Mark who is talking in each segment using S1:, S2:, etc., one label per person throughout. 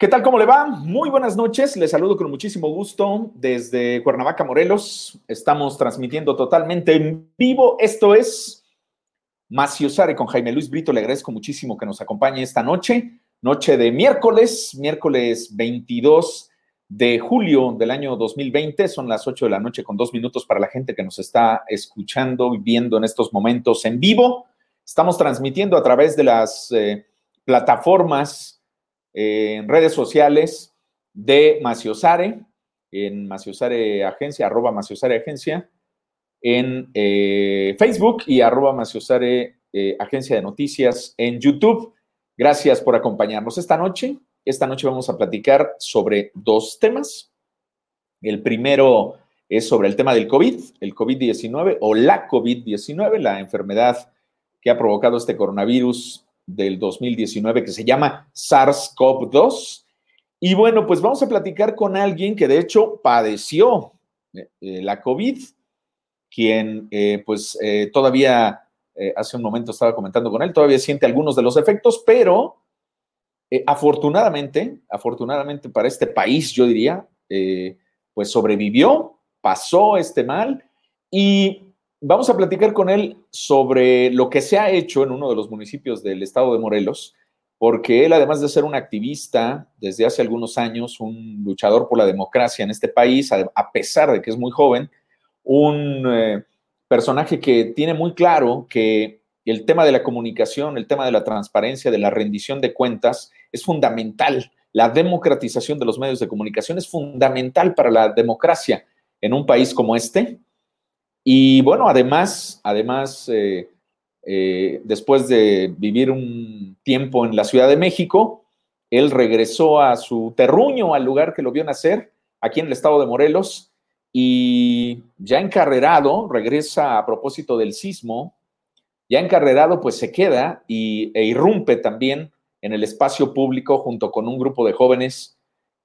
S1: ¿Qué tal? ¿Cómo le va? Muy buenas noches. Les saludo con muchísimo gusto desde Cuernavaca, Morelos. Estamos transmitiendo totalmente en vivo. Esto es Maciosare con Jaime Luis Brito. Le agradezco muchísimo que nos acompañe esta noche, noche de miércoles, miércoles 22 de julio del año 2020. Son las 8 de la noche con dos minutos para la gente que nos está escuchando y viendo en estos momentos en vivo. Estamos transmitiendo a través de las eh, plataformas en redes sociales de Maciosare, en Maciosare Agencia, arroba Maciosare Agencia, en eh, Facebook y arroba Maciosare eh, Agencia de Noticias en YouTube. Gracias por acompañarnos esta noche. Esta noche vamos a platicar sobre dos temas. El primero es sobre el tema del COVID, el COVID-19 o la COVID-19, la enfermedad que ha provocado este coronavirus del 2019 que se llama SARS-CoV-2. Y bueno, pues vamos a platicar con alguien que de hecho padeció eh, eh, la COVID, quien eh, pues todavía, hace un momento estaba comentando con él, todavía siente algunos de los efectos, pero afortunadamente, afortunadamente para este país, yo diría, pues sobrevivió, pasó este mal y Vamos a platicar con él sobre lo que se ha hecho en uno de los municipios del estado de Morelos, porque él, además de ser un activista desde hace algunos años, un luchador por la democracia en este país, a pesar de que es muy joven, un eh, personaje que tiene muy claro que el tema de la comunicación, el tema de la transparencia, de la rendición de cuentas, es fundamental. La democratización de los medios de comunicación es fundamental para la democracia en un país como este, y bueno, además, además, eh, eh, después de vivir un tiempo en la Ciudad de México, él regresó a su terruño, al lugar que lo vio nacer, aquí en el estado de Morelos, y ya encarrerado, regresa a propósito del sismo, ya encarrerado, pues se queda y, e irrumpe también en el espacio público junto con un grupo de jóvenes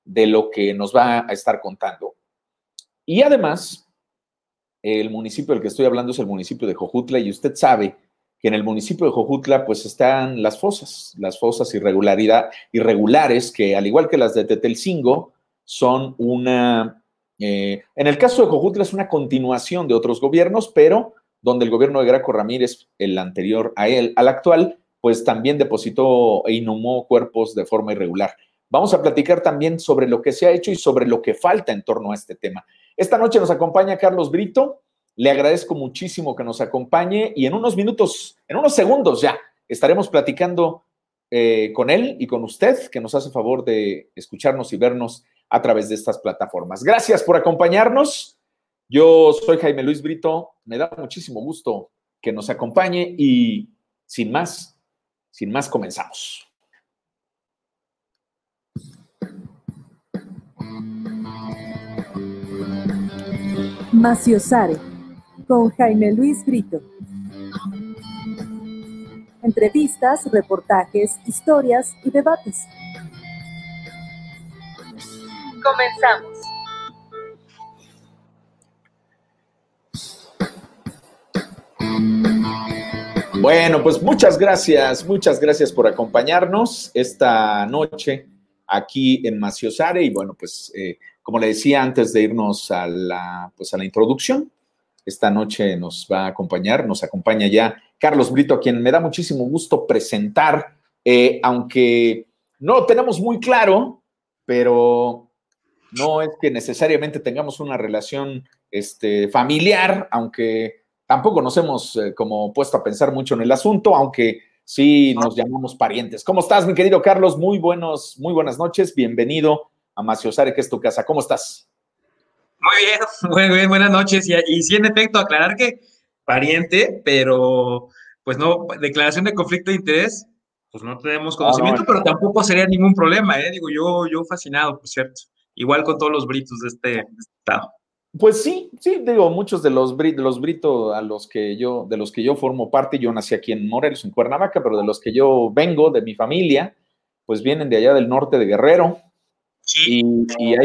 S1: de lo que nos va a estar contando. Y además, el municipio del que estoy hablando es el municipio de Jojutla y usted sabe que en el municipio de Jojutla pues están las fosas, las fosas irregularidad, irregulares que al igual que las de Tetelcingo son una, eh, en el caso de Jojutla es una continuación de otros gobiernos, pero donde el gobierno de Graco Ramírez, el anterior a él, al actual, pues también depositó e inhumó cuerpos de forma irregular. Vamos a platicar también sobre lo que se ha hecho y sobre lo que falta en torno a este tema. Esta noche nos acompaña Carlos Brito. Le agradezco muchísimo que nos acompañe y en unos minutos, en unos segundos ya, estaremos platicando eh, con él y con usted, que nos hace favor de escucharnos y vernos a través de estas plataformas. Gracias por acompañarnos. Yo soy Jaime Luis Brito. Me da muchísimo gusto que nos acompañe y sin más, sin más comenzamos.
S2: Maciosare, con Jaime Luis Brito. Entrevistas, reportajes, historias y debates. Comenzamos.
S1: Bueno, pues muchas gracias, muchas gracias por acompañarnos esta noche aquí en Maciosare y bueno, pues eh, como le decía antes de irnos a la, pues a la introducción, esta noche nos va a acompañar, nos acompaña ya Carlos Brito, a quien me da muchísimo gusto presentar, eh, aunque no lo tenemos muy claro, pero no es que necesariamente tengamos una relación este, familiar, aunque tampoco nos hemos eh, como puesto a pensar mucho en el asunto, aunque sí nos llamamos parientes. ¿Cómo estás, mi querido Carlos? Muy buenos, muy buenas noches, bienvenido a Maciosare, que es tu casa. ¿Cómo estás?
S3: Muy bien, muy bien, buenas noches. Y, y sí, en efecto, aclarar que pariente, pero pues no, declaración de conflicto de interés, pues no tenemos conocimiento, pero tampoco sería ningún problema, ¿eh? Digo, yo, yo fascinado, por cierto. Igual con todos los britos de este, de este estado.
S1: Pues sí, sí, digo, muchos de los, de los britos a los que yo, de los que yo formo parte, yo nací aquí en Morelos, en Cuernavaca, pero de los que yo vengo, de mi familia, pues vienen de allá del norte de Guerrero, y,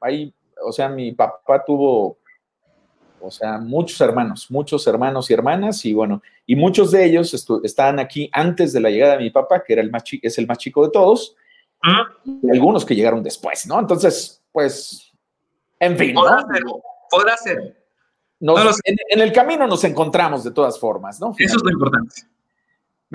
S1: hay, o sea, mi papá tuvo, o sea, muchos hermanos, muchos hermanos y hermanas, y bueno, y muchos de ellos estaban aquí antes de la llegada de mi papá, que era el más es el más chico de todos, y algunos que llegaron después, ¿no? Entonces, pues, en fin,
S3: Podrá
S1: ¿no?
S3: ser. Podrá ser.
S1: Nos-
S3: No
S1: en el camino nos encontramos de todas formas, ¿no?
S3: Eso es lo importante.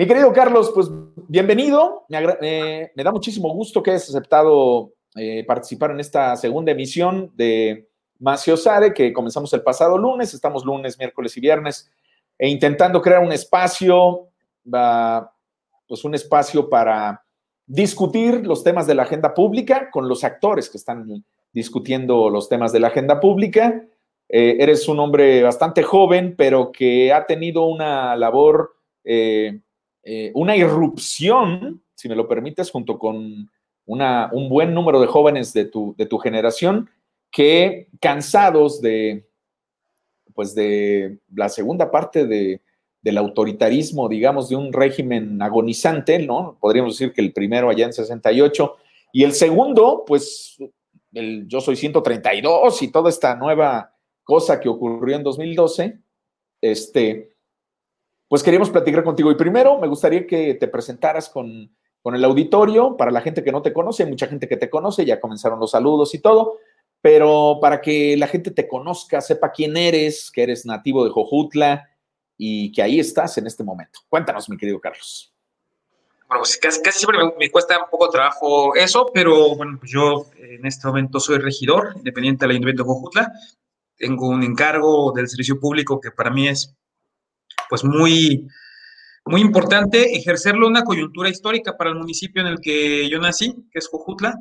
S1: Mi querido Carlos, pues bienvenido. Me, da muchísimo gusto que hayas aceptado eh, participar en esta segunda emisión de Maciosare, que comenzamos el pasado lunes. Estamos lunes, miércoles y viernes, e intentando crear un espacio, pues un espacio para discutir los temas de la agenda pública con los actores que están discutiendo los temas de la agenda pública. Eh, eres un hombre bastante joven, pero que ha tenido una labor eh, eh, una irrupción, si me lo permites, junto con una, un buen número de jóvenes de tu, de tu generación que cansados de, pues de la segunda parte de, del autoritarismo, digamos, de un régimen agonizante, ¿no? Podríamos decir que el primero allá en 68 y el segundo, pues el Yo Soy 132 y toda esta nueva cosa que ocurrió en 2012, este, pues queríamos platicar contigo. Y primero me gustaría que te presentaras con, con el auditorio, para la gente que no te conoce, hay mucha gente que te conoce, ya comenzaron los saludos y todo, pero para que la gente te conozca, sepa quién eres, que eres nativo de Jojutla y que ahí estás en este momento. Cuéntanos, mi querido Carlos.
S3: Bueno, pues casi, casi siempre me, me cuesta un poco trabajo eso, pero bueno, pues yo en este momento soy regidor independiente del Ayuntamiento de Jojutla. Tengo un encargo del servicio público que para mí es pues muy, muy importante ejercerlo una coyuntura histórica para el municipio en el que yo nací, que es Jojutla,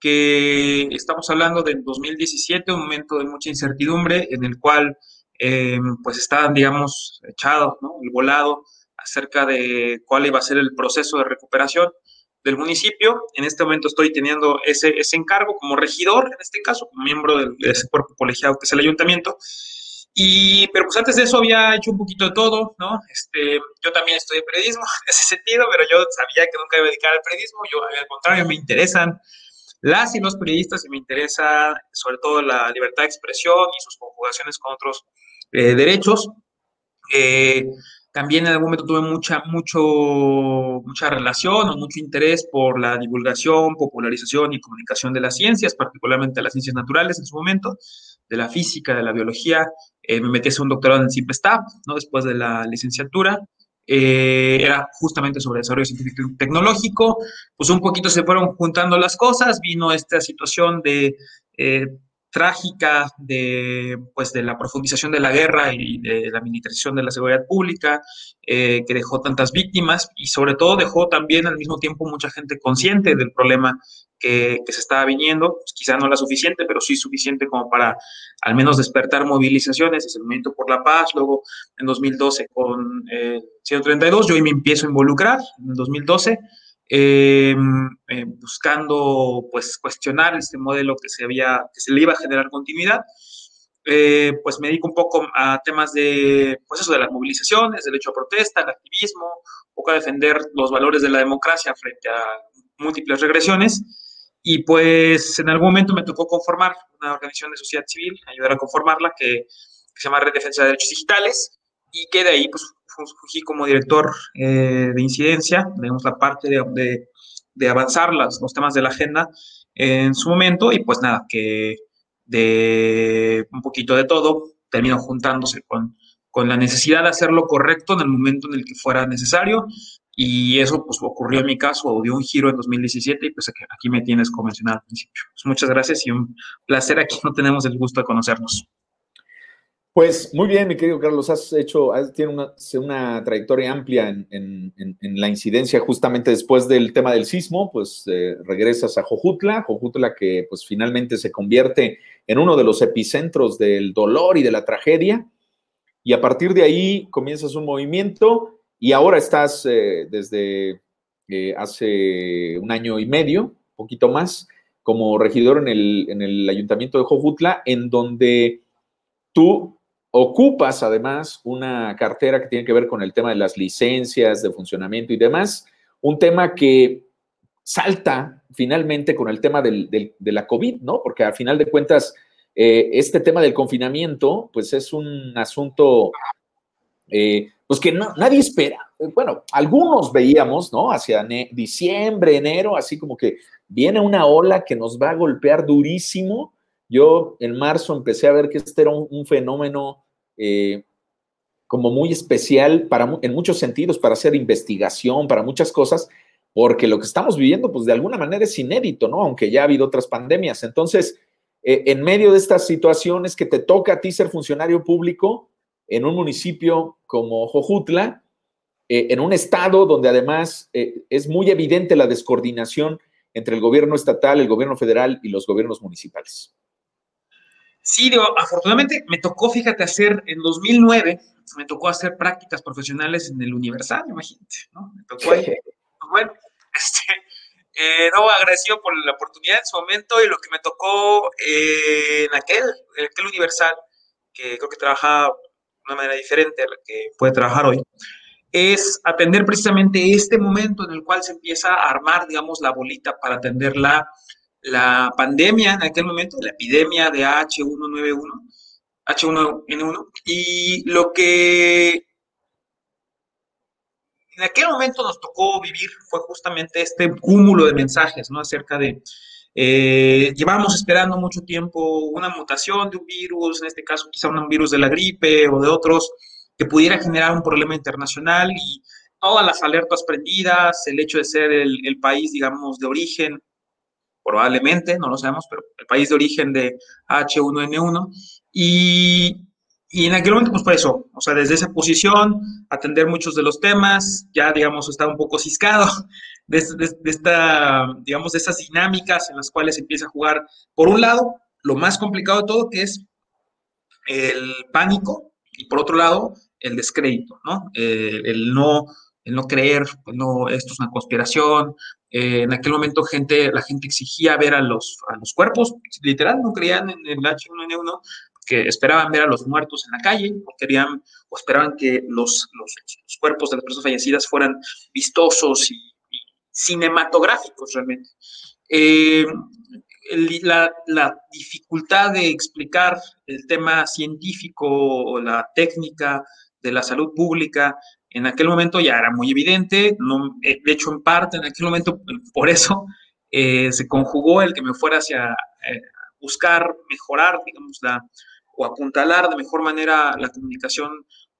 S3: que estamos hablando del 2017, un momento de mucha incertidumbre en el cual eh, pues estaban, digamos, echados, ¿no? El volado acerca de cuál iba a ser el proceso de recuperación del municipio. En este momento estoy teniendo ese, ese encargo como regidor, en este caso, como miembro del- de ese cuerpo colegiado que es el ayuntamiento. Y, pero pues antes de eso había hecho un poquito de todo, ¿no? Este, yo también estudié periodismo en ese sentido, pero yo sabía que nunca iba a dedicar al periodismo. Yo, al contrario, me interesan las y los periodistas y me interesa sobre todo la libertad de expresión y sus conjugaciones con otros eh, derechos. Eh, también en algún momento tuve mucha, mucho, mucha relación o mucho interés por la divulgación, popularización y comunicación de las ciencias, particularmente las ciencias naturales en su momento, de la física, de la biología. Eh, me metí a hacer un doctorado en CIPESTAP, ¿no? después de la licenciatura. Eh, era justamente sobre desarrollo científico y tecnológico. Pues un poquito se fueron juntando las cosas, vino esta situación de eh, trágica de, pues, de la profundización de la guerra y de la militarización de la seguridad pública, que dejó tantas víctimas y sobre todo dejó también al mismo tiempo mucha gente consciente del problema que, que se estaba viniendo, pues, quizá no la suficiente, pero sí suficiente como para al menos despertar movilizaciones, es el Movimiento por la Paz, luego en 2012 con eh, 132, yo ahí me empiezo a involucrar, en el 2012, eh, eh, buscando pues cuestionar este modelo que se había que se le iba a generar continuidad eh, pues me dedico un poco a temas de pues eso de las movilizaciones derecho a protesta el activismo un poco a defender los valores de la democracia frente a múltiples regresiones y pues en algún momento me tocó conformar una organización de sociedad civil ayudar a conformarla que, que se llama Red Defensa de Derechos Digitales y que de ahí pues fungí como director eh, de incidencia, digamos, la parte de, de, de avanzar las, los temas de la agenda en su momento y pues nada, que de un poquito de todo terminó juntándose con, con la necesidad de hacer lo correcto en el momento en el que fuera necesario y eso pues ocurrió en mi caso, dio un giro en 2017 y pues aquí, me tienes como mencionado al principio. Pues muchas gracias y un placer, aquí no tenemos el gusto de conocernos.
S1: Pues muy bien, mi querido Carlos, has hecho, tiene una, una, trayectoria amplia en, en, en, en, la incidencia justamente después del tema del sismo, pues eh, regresas a Jojutla, Jojutla que pues finalmente se convierte en uno de los epicentros del dolor y de la tragedia, y a partir de ahí comienzas un movimiento y ahora estás eh, desde eh, hace un año y medio, un poquito más, como regidor en el, en el ayuntamiento de Jojutla, en donde tú ocupas además una cartera que tiene que ver con el tema de las licencias de funcionamiento y demás, un tema que salta finalmente con el tema de la COVID, ¿no? Porque al final de cuentas, eh, este tema del confinamiento, pues es un asunto, eh, pues que nadie espera. Bueno, algunos veíamos, ¿no? Hacia diciembre, enero, así como que viene una ola que nos va a golpear durísimo. Yo en marzo empecé a ver que este era un, fenómeno eh, como muy especial para, en muchos sentidos, para hacer investigación, para muchas cosas, porque lo que estamos viviendo, pues de alguna manera es inédito, ¿no? Aunque ya ha habido otras pandemias. Entonces, eh, en medio de estas situaciones que te toca a ti ser funcionario público en un municipio como Jojutla, eh, en un estado donde además eh, es muy evidente la descoordinación entre el gobierno estatal, el gobierno federal y los gobiernos municipales.
S3: Sí, digo, afortunadamente me tocó, fíjate, hacer en 2009, me tocó hacer prácticas profesionales en el Universal, imagínate, ¿no? Me tocó ahí. Pues bueno, este, eh, no, agradecido por la oportunidad en su momento y lo que me tocó eh, en aquel, en aquel Universal, que creo que trabajaba una manera diferente a la que puede trabajar hoy, es atender precisamente este momento en el cual se empieza a armar, digamos, la bolita para atender la, la pandemia en aquel momento, la epidemia de H191, H1N1, y lo que en aquel momento nos tocó vivir fue justamente este cúmulo de mensajes, ¿no? Acerca de, eh, llevamos esperando mucho tiempo una mutación de un virus, en este caso quizá un virus de la gripe o de otros, que pudiera generar un problema internacional y todas las alertas prendidas, el hecho de ser el, el país, digamos, de origen, probablemente, no lo sabemos, pero el país de origen de H1N1, y y en aquel momento, pues por eso, o sea, desde esa posición, atender muchos de los temas, ya, digamos, estaba un poco ciscado de, esta, digamos, de esas dinámicas en las cuales empieza a jugar, por un lado, lo más complicado de todo, que es el pánico, y por otro lado, el descrédito, ¿no? Eh, el no el no creer, pues no, esto es una conspiración. Eh, en aquel momento gente, la gente exigía ver a los, a los cuerpos, literal, no creían en el H1N1, que esperaban ver a los muertos en la calle o querían o esperaban que los, los, cuerpos de las personas fallecidas fueran vistosos y, cinematográficos realmente. Eh, la, dificultad de explicar el tema científico o la técnica de la salud pública en aquel momento ya era muy evidente, no, eh, de hecho en parte en aquel momento por eso eh, se conjugó el que me fuera hacia buscar mejorar, digamos, la, o apuntalar de mejor manera la comunicación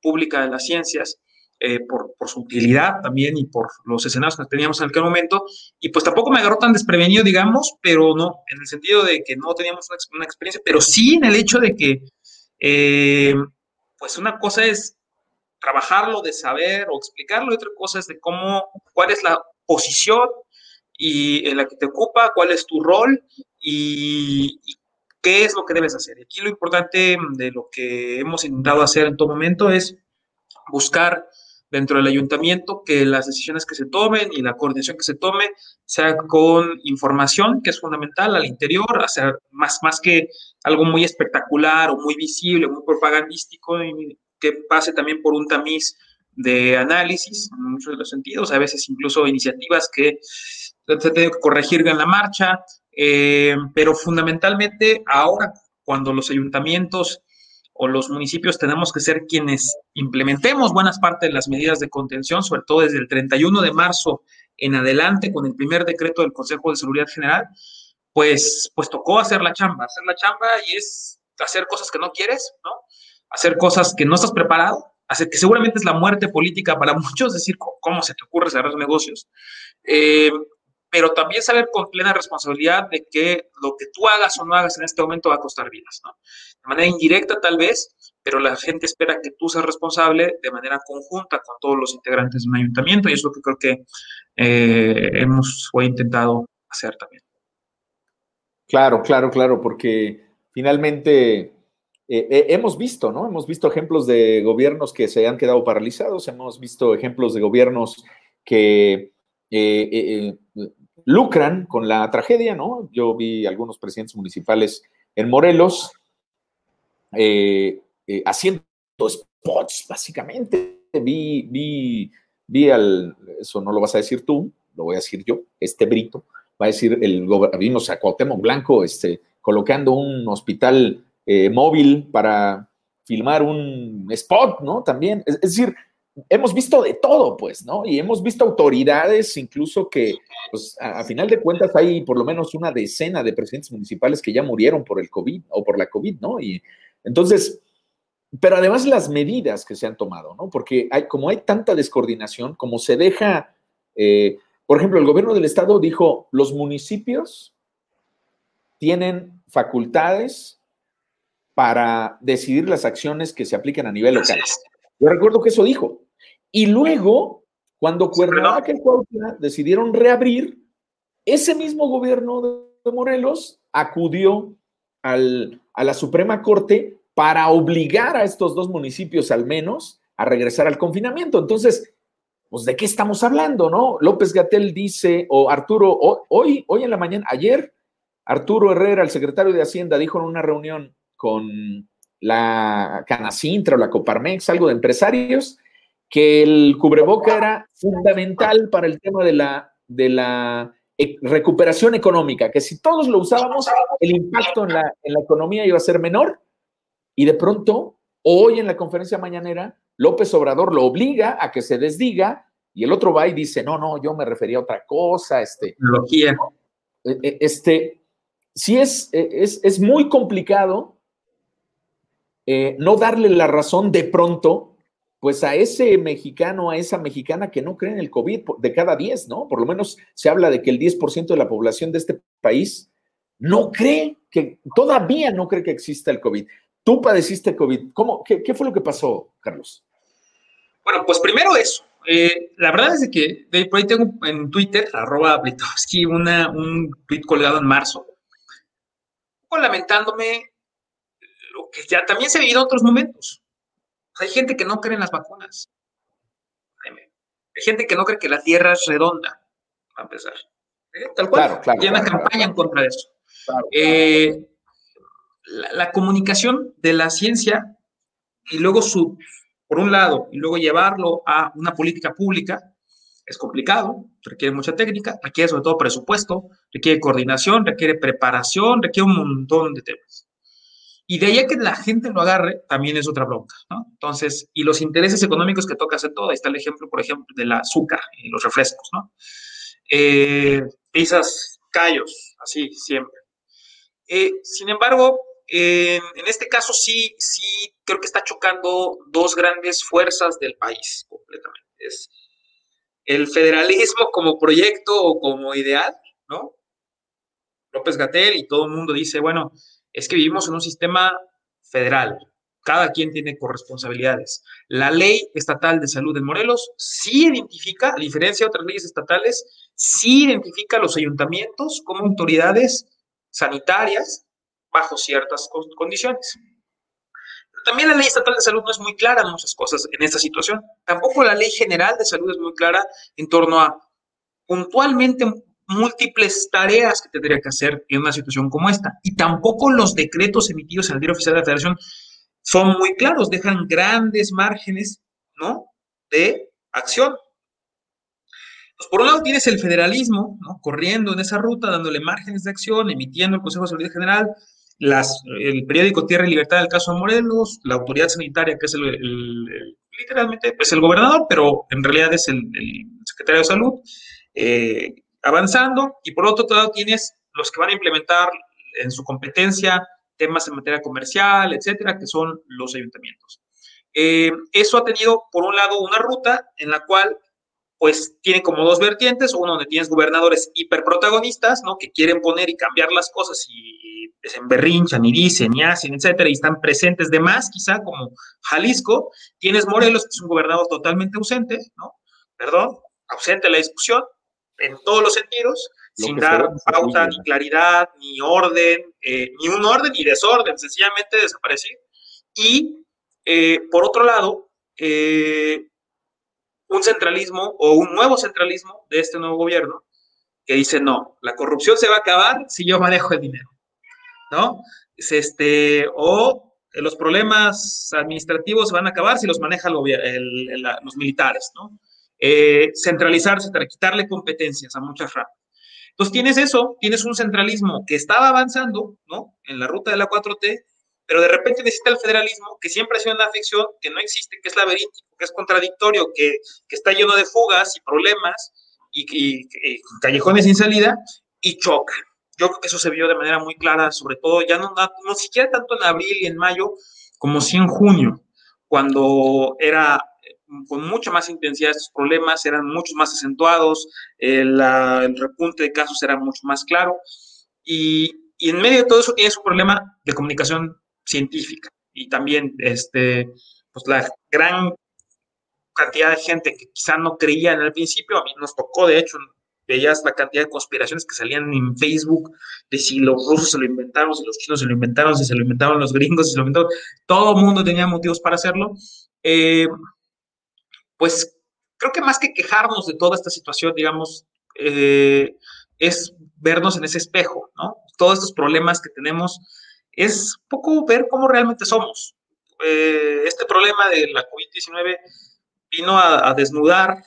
S3: pública de las ciencias. Eh, por, por, su utilidad también y por los escenarios que teníamos en aquel momento. Y pues tampoco me agarró tan desprevenido, digamos, pero no, en el sentido de que no teníamos una, experiencia, pero sí en el hecho de que, eh, pues una cosa es trabajarlo, de saber o explicarlo, y otra cosa es de cómo, cuál es la posición y en la que te ocupa, cuál es tu rol y, y ¿Qué es lo que debes hacer? Aquí lo importante de lo que hemos intentado hacer en todo momento es buscar dentro del ayuntamiento que las decisiones que se tomen y la coordinación que se tome sea con información, que es fundamental al interior, hacer más, más que algo muy espectacular o muy visible, muy propagandístico, que pase también por un tamiz de análisis en muchos de los sentidos, a veces incluso iniciativas que se tienen que corregir en la marcha, eh, pero fundamentalmente ahora, cuando los ayuntamientos o los municipios tenemos que ser quienes implementemos buenas partes de las medidas de contención, sobre todo desde el 31 de marzo en adelante con el primer decreto del Consejo de Seguridad General, pues, pues tocó hacer la chamba, hacer la chamba y es hacer cosas que no quieres, ¿no? Hacer cosas que no estás preparado, hacer que seguramente es la muerte política para muchos, decir, ¿cómo se te ocurre cerrar negocios? Eh, pero también saber con plena responsabilidad de que lo que tú hagas o no hagas en este momento va a costar vidas, ¿no? De manera indirecta tal vez, pero la gente espera que tú seas responsable de manera conjunta con todos los integrantes de un ayuntamiento y es lo que creo que eh, hemos o intentado hacer también.
S1: Claro, claro, claro, porque finalmente eh, eh, hemos visto, ¿no? Hemos visto ejemplos de gobiernos que se han quedado paralizados, hemos visto ejemplos de gobiernos que lucran con la tragedia, ¿no? Yo vi algunos presidentes municipales en Morelos eh, eh, haciendo spots, básicamente. Vi, vi, vi al, eso no lo vas a decir tú, lo voy a decir yo, este brito, va a decir el vimos a Cuauhtémoc Blanco este, colocando un hospital eh, móvil para filmar un spot, ¿no? También, es, decir, hemos visto de todo, pues, ¿no? Y hemos visto autoridades incluso que, pues, a, final de cuentas hay por lo menos una decena de presidentes municipales que ya murieron por el COVID o por la COVID, ¿no? Y entonces, pero además las medidas que se han tomado, ¿no? Porque hay, como hay tanta descoordinación, como se deja, eh, por ejemplo, el gobierno del estado dijo, los municipios tienen facultades para decidir las acciones que se apliquen a nivel local. Yo recuerdo que eso dijo. Y luego, cuando Cuernavaca y Cuautla decidieron reabrir, ese mismo gobierno de Morelos acudió al, a la Suprema Corte para obligar a estos dos municipios al menos a regresar al confinamiento. Entonces, pues de qué estamos hablando, ¿no? López Gatel dice, o Arturo, hoy, hoy en la mañana, ayer, Arturo Herrera, el secretario de Hacienda, dijo en una reunión con la Canacintra o la Coparmex, algo de empresarios, que el cubreboca era fundamental para el tema de la, de la e, recuperación económica, que si todos lo usábamos, el impacto en la, en la economía iba a ser menor. Y de pronto, hoy en la conferencia mañanera, López Obrador lo obliga a que se desdiga y el otro va y dice, no, no, yo me refería a otra cosa, este. E, e, este, sí es, es, es muy complicado eh, no darle la razón de pronto, pues a ese mexicano, a esa mexicana que no cree en el COVID de cada 10, ¿no? Por lo menos se habla de que el 10% de la población de este país no cree que, todavía no cree que exista el COVID. Tú padeciste COVID. ¿Cómo, qué, fue lo que pasó, Carlos?
S3: Bueno, pues primero eso. Eh, la verdad es que por ahí tengo en Twitter, arroba una, un tweet colgado en marzo, lamentándome lo que ya también se vivido en otros momentos. Hay gente que no cree en las vacunas. Hay gente que no cree que la Tierra es redonda, a empezar. ¿Eh? Tal cual. Claro, claro, una campaña en contra de eso. Eh, la, comunicación de la ciencia y luego su, por un lado, y luego llevarlo a una política pública es complicado, requiere mucha técnica, requiere sobre todo presupuesto, requiere coordinación, requiere preparación, requiere un montón de temas. Y de ahí a que la gente lo agarre, también es otra bronca. Entonces, y los intereses económicos que toca hacer todo, ahí está el ejemplo, por ejemplo, del azúcar y los refrescos, ¿no? Eh, pizzas, callos, así, siempre. Eh, sin embargo, en este caso sí, sí creo que está chocando dos grandes fuerzas del país completamente. Es el federalismo como proyecto o como ideal, ¿no? López Gatel y todo el mundo dice, bueno, es que vivimos en un sistema federal. Cada quien tiene corresponsabilidades. La ley estatal de salud de Morelos sí identifica, a diferencia de otras leyes estatales, sí identifica a los ayuntamientos como autoridades sanitarias bajo ciertas condiciones. También la ley estatal de salud no es muy clara en muchas cosas en esta situación. Tampoco la ley general de salud es muy clara en torno a puntualmente múltiples tareas que tendría que hacer en una situación como esta. Y tampoco los decretos emitidos en el Diario Oficial de la Federación son muy claros, dejan grandes márgenes, ¿no? De acción. Pues por un lado tienes el federalismo, ¿no? Corriendo en esa ruta, dándole márgenes de acción, emitiendo el Consejo de Seguridad General, el periódico Tierra y Libertad del caso de Morelos, la autoridad sanitaria, que es el, literalmente, pues el gobernador, pero en realidad es el, secretario de salud, eh, avanzando y por otro lado tienes los que van a implementar en su competencia temas en materia comercial, etcétera, que son los ayuntamientos. Eh, eso ha tenido, por un lado, una ruta en la cual, pues, tiene como dos vertientes, uno donde tienes gobernadores hiperprotagonistas, ¿no? Que quieren poner y cambiar las cosas y, se emberrinchan y dicen y hacen, etcétera, y están presentes de más, quizá, como Jalisco. Tienes Morelos, que es un gobernador totalmente ausente, ¿no? Perdón, ausente la discusión, en todos los sentidos, sin dar pauta, ni claridad, ni orden, eh, ni un orden ni desorden, sencillamente desaparecer. Y eh, por otro lado, eh, un centralismo o un nuevo centralismo de este nuevo gobierno que dice, no, la corrupción se va a acabar si yo manejo el dinero, ¿no? Es este, o los problemas administrativos se van a acabar si los maneja los militares, ¿no? Eh, centralizarse, quitarle competencias a muchas ramas. Entonces tienes eso, tienes un centralismo que estaba avanzando, ¿no? En la ruta de la 4T, pero de repente necesita el federalismo, que siempre ha sido una ficción, que no existe, que es laberíntico, que es contradictorio, que, que está lleno de fugas y problemas y, callejones sin salida, y choca. Yo creo que eso se vio de manera muy clara, sobre todo ya no, no, siquiera tanto en abril y en mayo, como sí en junio, cuando era con mucha más intensidad estos problemas, eran mucho más acentuados, el, el repunte de casos era mucho más claro, y, y, en medio de todo eso tienes un problema de comunicación científica, y también este, pues la gran cantidad de gente que quizá no creía en el principio, a mí nos tocó, de hecho, veías la cantidad de conspiraciones que salían en Facebook, de si los rusos se lo inventaron, si los chinos se lo inventaron, si se lo inventaron los gringos, si se lo inventaron, todo el mundo tenía motivos para hacerlo. Eh, pues creo que más que quejarnos de toda esta situación, digamos, eh, es vernos en ese espejo, ¿no? Todos estos problemas que tenemos es poco ver cómo realmente somos. Eh, este problema de la COVID-19 vino a, desnudar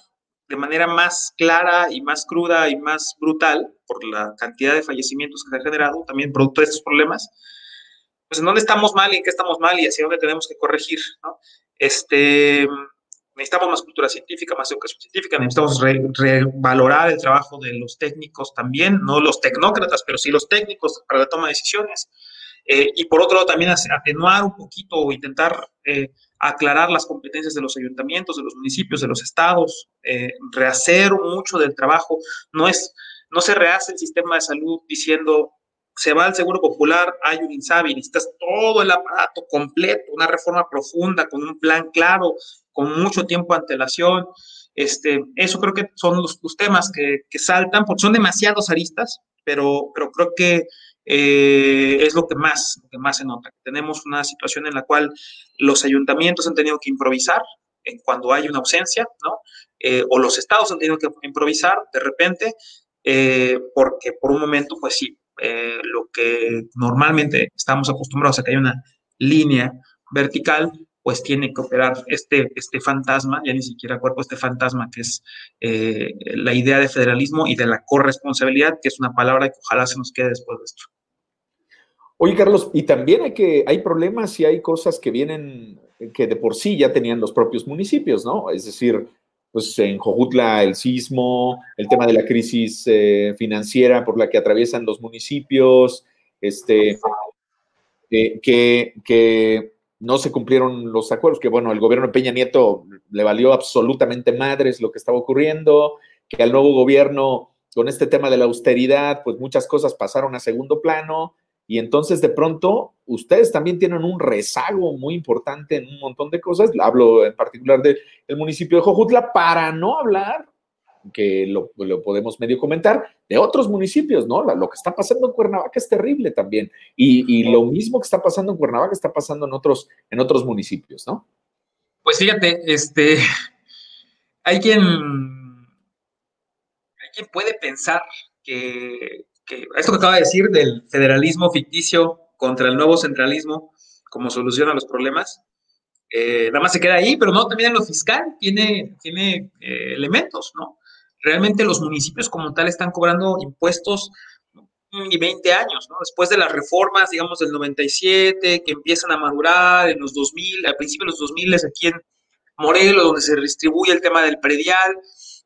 S3: de manera más clara y más cruda y más brutal por la cantidad de fallecimientos que se ha generado, también producto de estos problemas, pues en dónde estamos mal y en qué estamos mal y hacia dónde tenemos que corregir, ¿no? Este, necesitamos más cultura científica, más educación científica, necesitamos revalorar re el trabajo de los técnicos también, no los tecnócratas, pero sí los técnicos para la toma de decisiones. Eh, y por otro lado, también atenuar un poquito o intentar eh, aclarar las competencias de los ayuntamientos, de los municipios, de los estados, eh, rehacer mucho del trabajo. No, es, no se rehace el sistema de salud diciendo se va al Seguro Popular, hay un INSABI, necesitas todo el aparato completo, una reforma profunda, con un plan claro, con mucho tiempo antelación. Este, eso creo que son los, los temas que, que, saltan, porque son demasiados aristas, pero, pero creo que eh, es lo que, más, lo que más se nota. Tenemos una situación en la cual los ayuntamientos han tenido que improvisar en cuando hay una ausencia, ¿no? Eh, o los estados han tenido que improvisar de repente, eh, porque por un momento, pues sí, eh, lo que normalmente estamos acostumbrados a que hay una línea vertical, pues tiene que operar este, este fantasma, ya ni siquiera cuerpo, este fantasma que es eh, la idea de federalismo y de la corresponsabilidad, que es una palabra que ojalá se nos quede después de esto.
S1: Oye, Carlos, y también hay que, hay problemas y hay cosas que vienen, que de por sí ya tenían los propios municipios, ¿no? Es decir, pues en Jojutla el sismo, el tema de la crisis eh, financiera por la que atraviesan los municipios, este, eh, que, que, no se cumplieron los acuerdos, que bueno, el gobierno de Peña Nieto le valió absolutamente madres lo que estaba ocurriendo, que al nuevo gobierno, con este tema de la austeridad, pues muchas cosas pasaron a segundo plano, y entonces de pronto ustedes también tienen un rezago muy importante en un montón de cosas. Hablo en particular del municipio de Jojutla, para no hablar, que lo, podemos medio comentar, de otros municipios, ¿no? Lo que está pasando en Cuernavaca es terrible también. Y, lo mismo que está pasando en Cuernavaca está pasando en otros, en otros municipios, ¿no?
S3: Pues fíjate, este, hay quien, hay quien puede pensar que que esto que acaba de decir del federalismo ficticio contra el nuevo centralismo como solución a los problemas, eh, nada más se queda ahí, pero no, también en lo fiscal tiene, tiene eh, elementos, ¿no? Realmente los municipios como tal están cobrando impuestos y 20 años, ¿no? Después de las reformas, digamos, del 97, que empiezan a madurar en los 2000, al principio de los 2000 aquí en Morelos, donde se distribuye el tema del predial,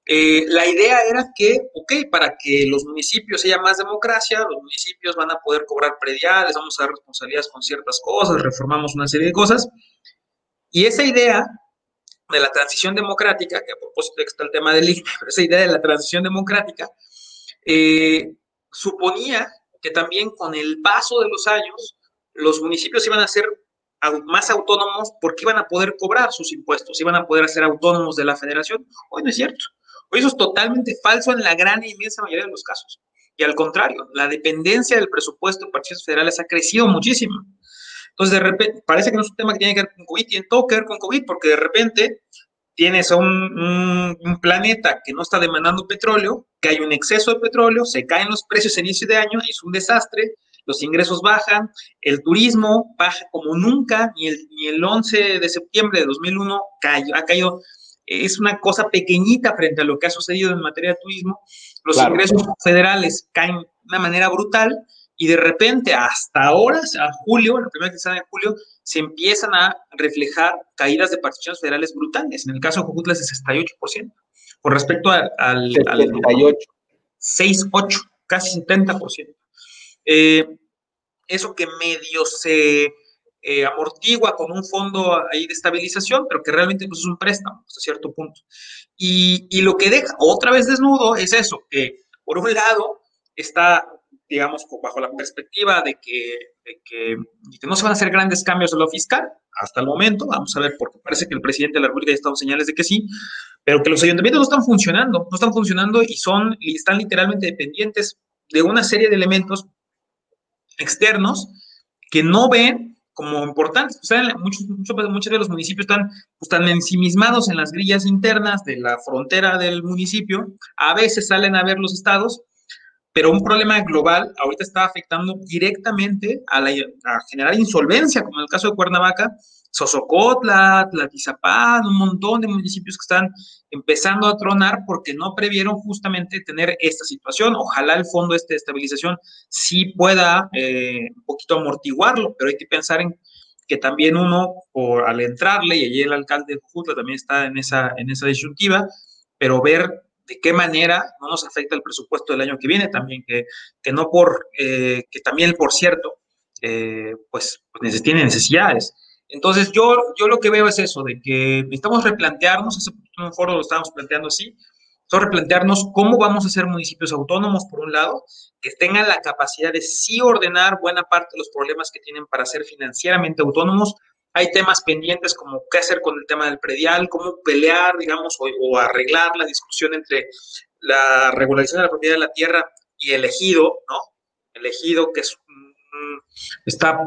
S3: eh, la idea era que, ok, para que los municipios haya más democracia, los municipios van a poder cobrar prediales, vamos a dar responsabilidades con ciertas cosas, reformamos una serie de cosas. Y esa idea de la transición democrática, que a propósito está el tema del INE, pero esa idea de la transición democrática, eh, suponía que también con el paso de los años, los municipios iban a ser más autónomos porque iban a poder cobrar sus impuestos, iban a poder ser autónomos de la federación. Hoy no es cierto. Hoy eso es totalmente falso en la gran e inmensa mayoría de los casos. Y al contrario, la dependencia del presupuesto de partidos federales ha crecido muchísimo. Entonces, de repente, parece que no es un tema que tiene que ver con COVID, tiene todo que ver con COVID, porque de repente tienes a un, un, un, planeta que no está demandando petróleo, que hay un exceso de petróleo, se caen los precios a inicio de año, es un desastre, los ingresos bajan, el turismo baja como nunca, ni el, ni el 11 de septiembre de 2001 cayó, ha caído es una cosa pequeñita frente a lo que ha sucedido en materia de turismo. Los claro. ingresos federales caen de una manera brutal y de repente hasta ahora, a julio, la primera quincena de julio, se empiezan a reflejar caídas de particiones federales brutales. En el caso de Jujutla es 68%, con respecto al, al,
S1: 78.
S3: 6, 8, casi 70%. Eh, eso que medio se eh, amortigua con un fondo ahí de estabilización, pero que realmente pues, es un préstamo hasta cierto punto. Y, y, lo que deja otra vez desnudo es eso, que por un lado está, digamos, bajo la perspectiva de que, de que, no se van a hacer grandes cambios en lo fiscal, hasta el momento, vamos a ver, porque parece que el presidente de la República ha estado señales de que sí, pero que los ayuntamientos no están funcionando, no están funcionando y son, están literalmente dependientes de una serie de elementos externos que no ven como importantes. Muchos, muchos, muchos de los municipios están, pues, están ensimismados en las grillas internas de la frontera del municipio. A veces salen a ver los estados, pero un problema global ahorita está afectando directamente a, la, a generar insolvencia, como en el caso de Cuernavaca, Sosocotla, Tlatizapán, un montón de municipios que están empezando a tronar porque no previeron justamente tener esta situación. Ojalá el fondo este de estabilización sí pueda eh, un poquito amortiguarlo, pero hay que pensar en que también uno, por al entrarle, y allí el alcalde de Jutla también está en esa, en esa disyuntiva, pero ver de qué manera no nos afecta el presupuesto del año que viene también, que, que no por, eh, que también, por cierto, eh, pues, pues tiene necesidades. Entonces, yo, yo lo que veo es eso, de que necesitamos replantearnos, ese un foro lo estábamos planteando así, entonces replantearnos cómo vamos a ser municipios autónomos, por un lado, que tengan la capacidad de sí ordenar buena parte de los problemas que tienen para ser financieramente autónomos. Hay temas pendientes como qué hacer con el tema del predial, cómo pelear, digamos, o, arreglar la discusión entre la regularización de la propiedad de la tierra y el ejido, ¿no? El ejido, que es está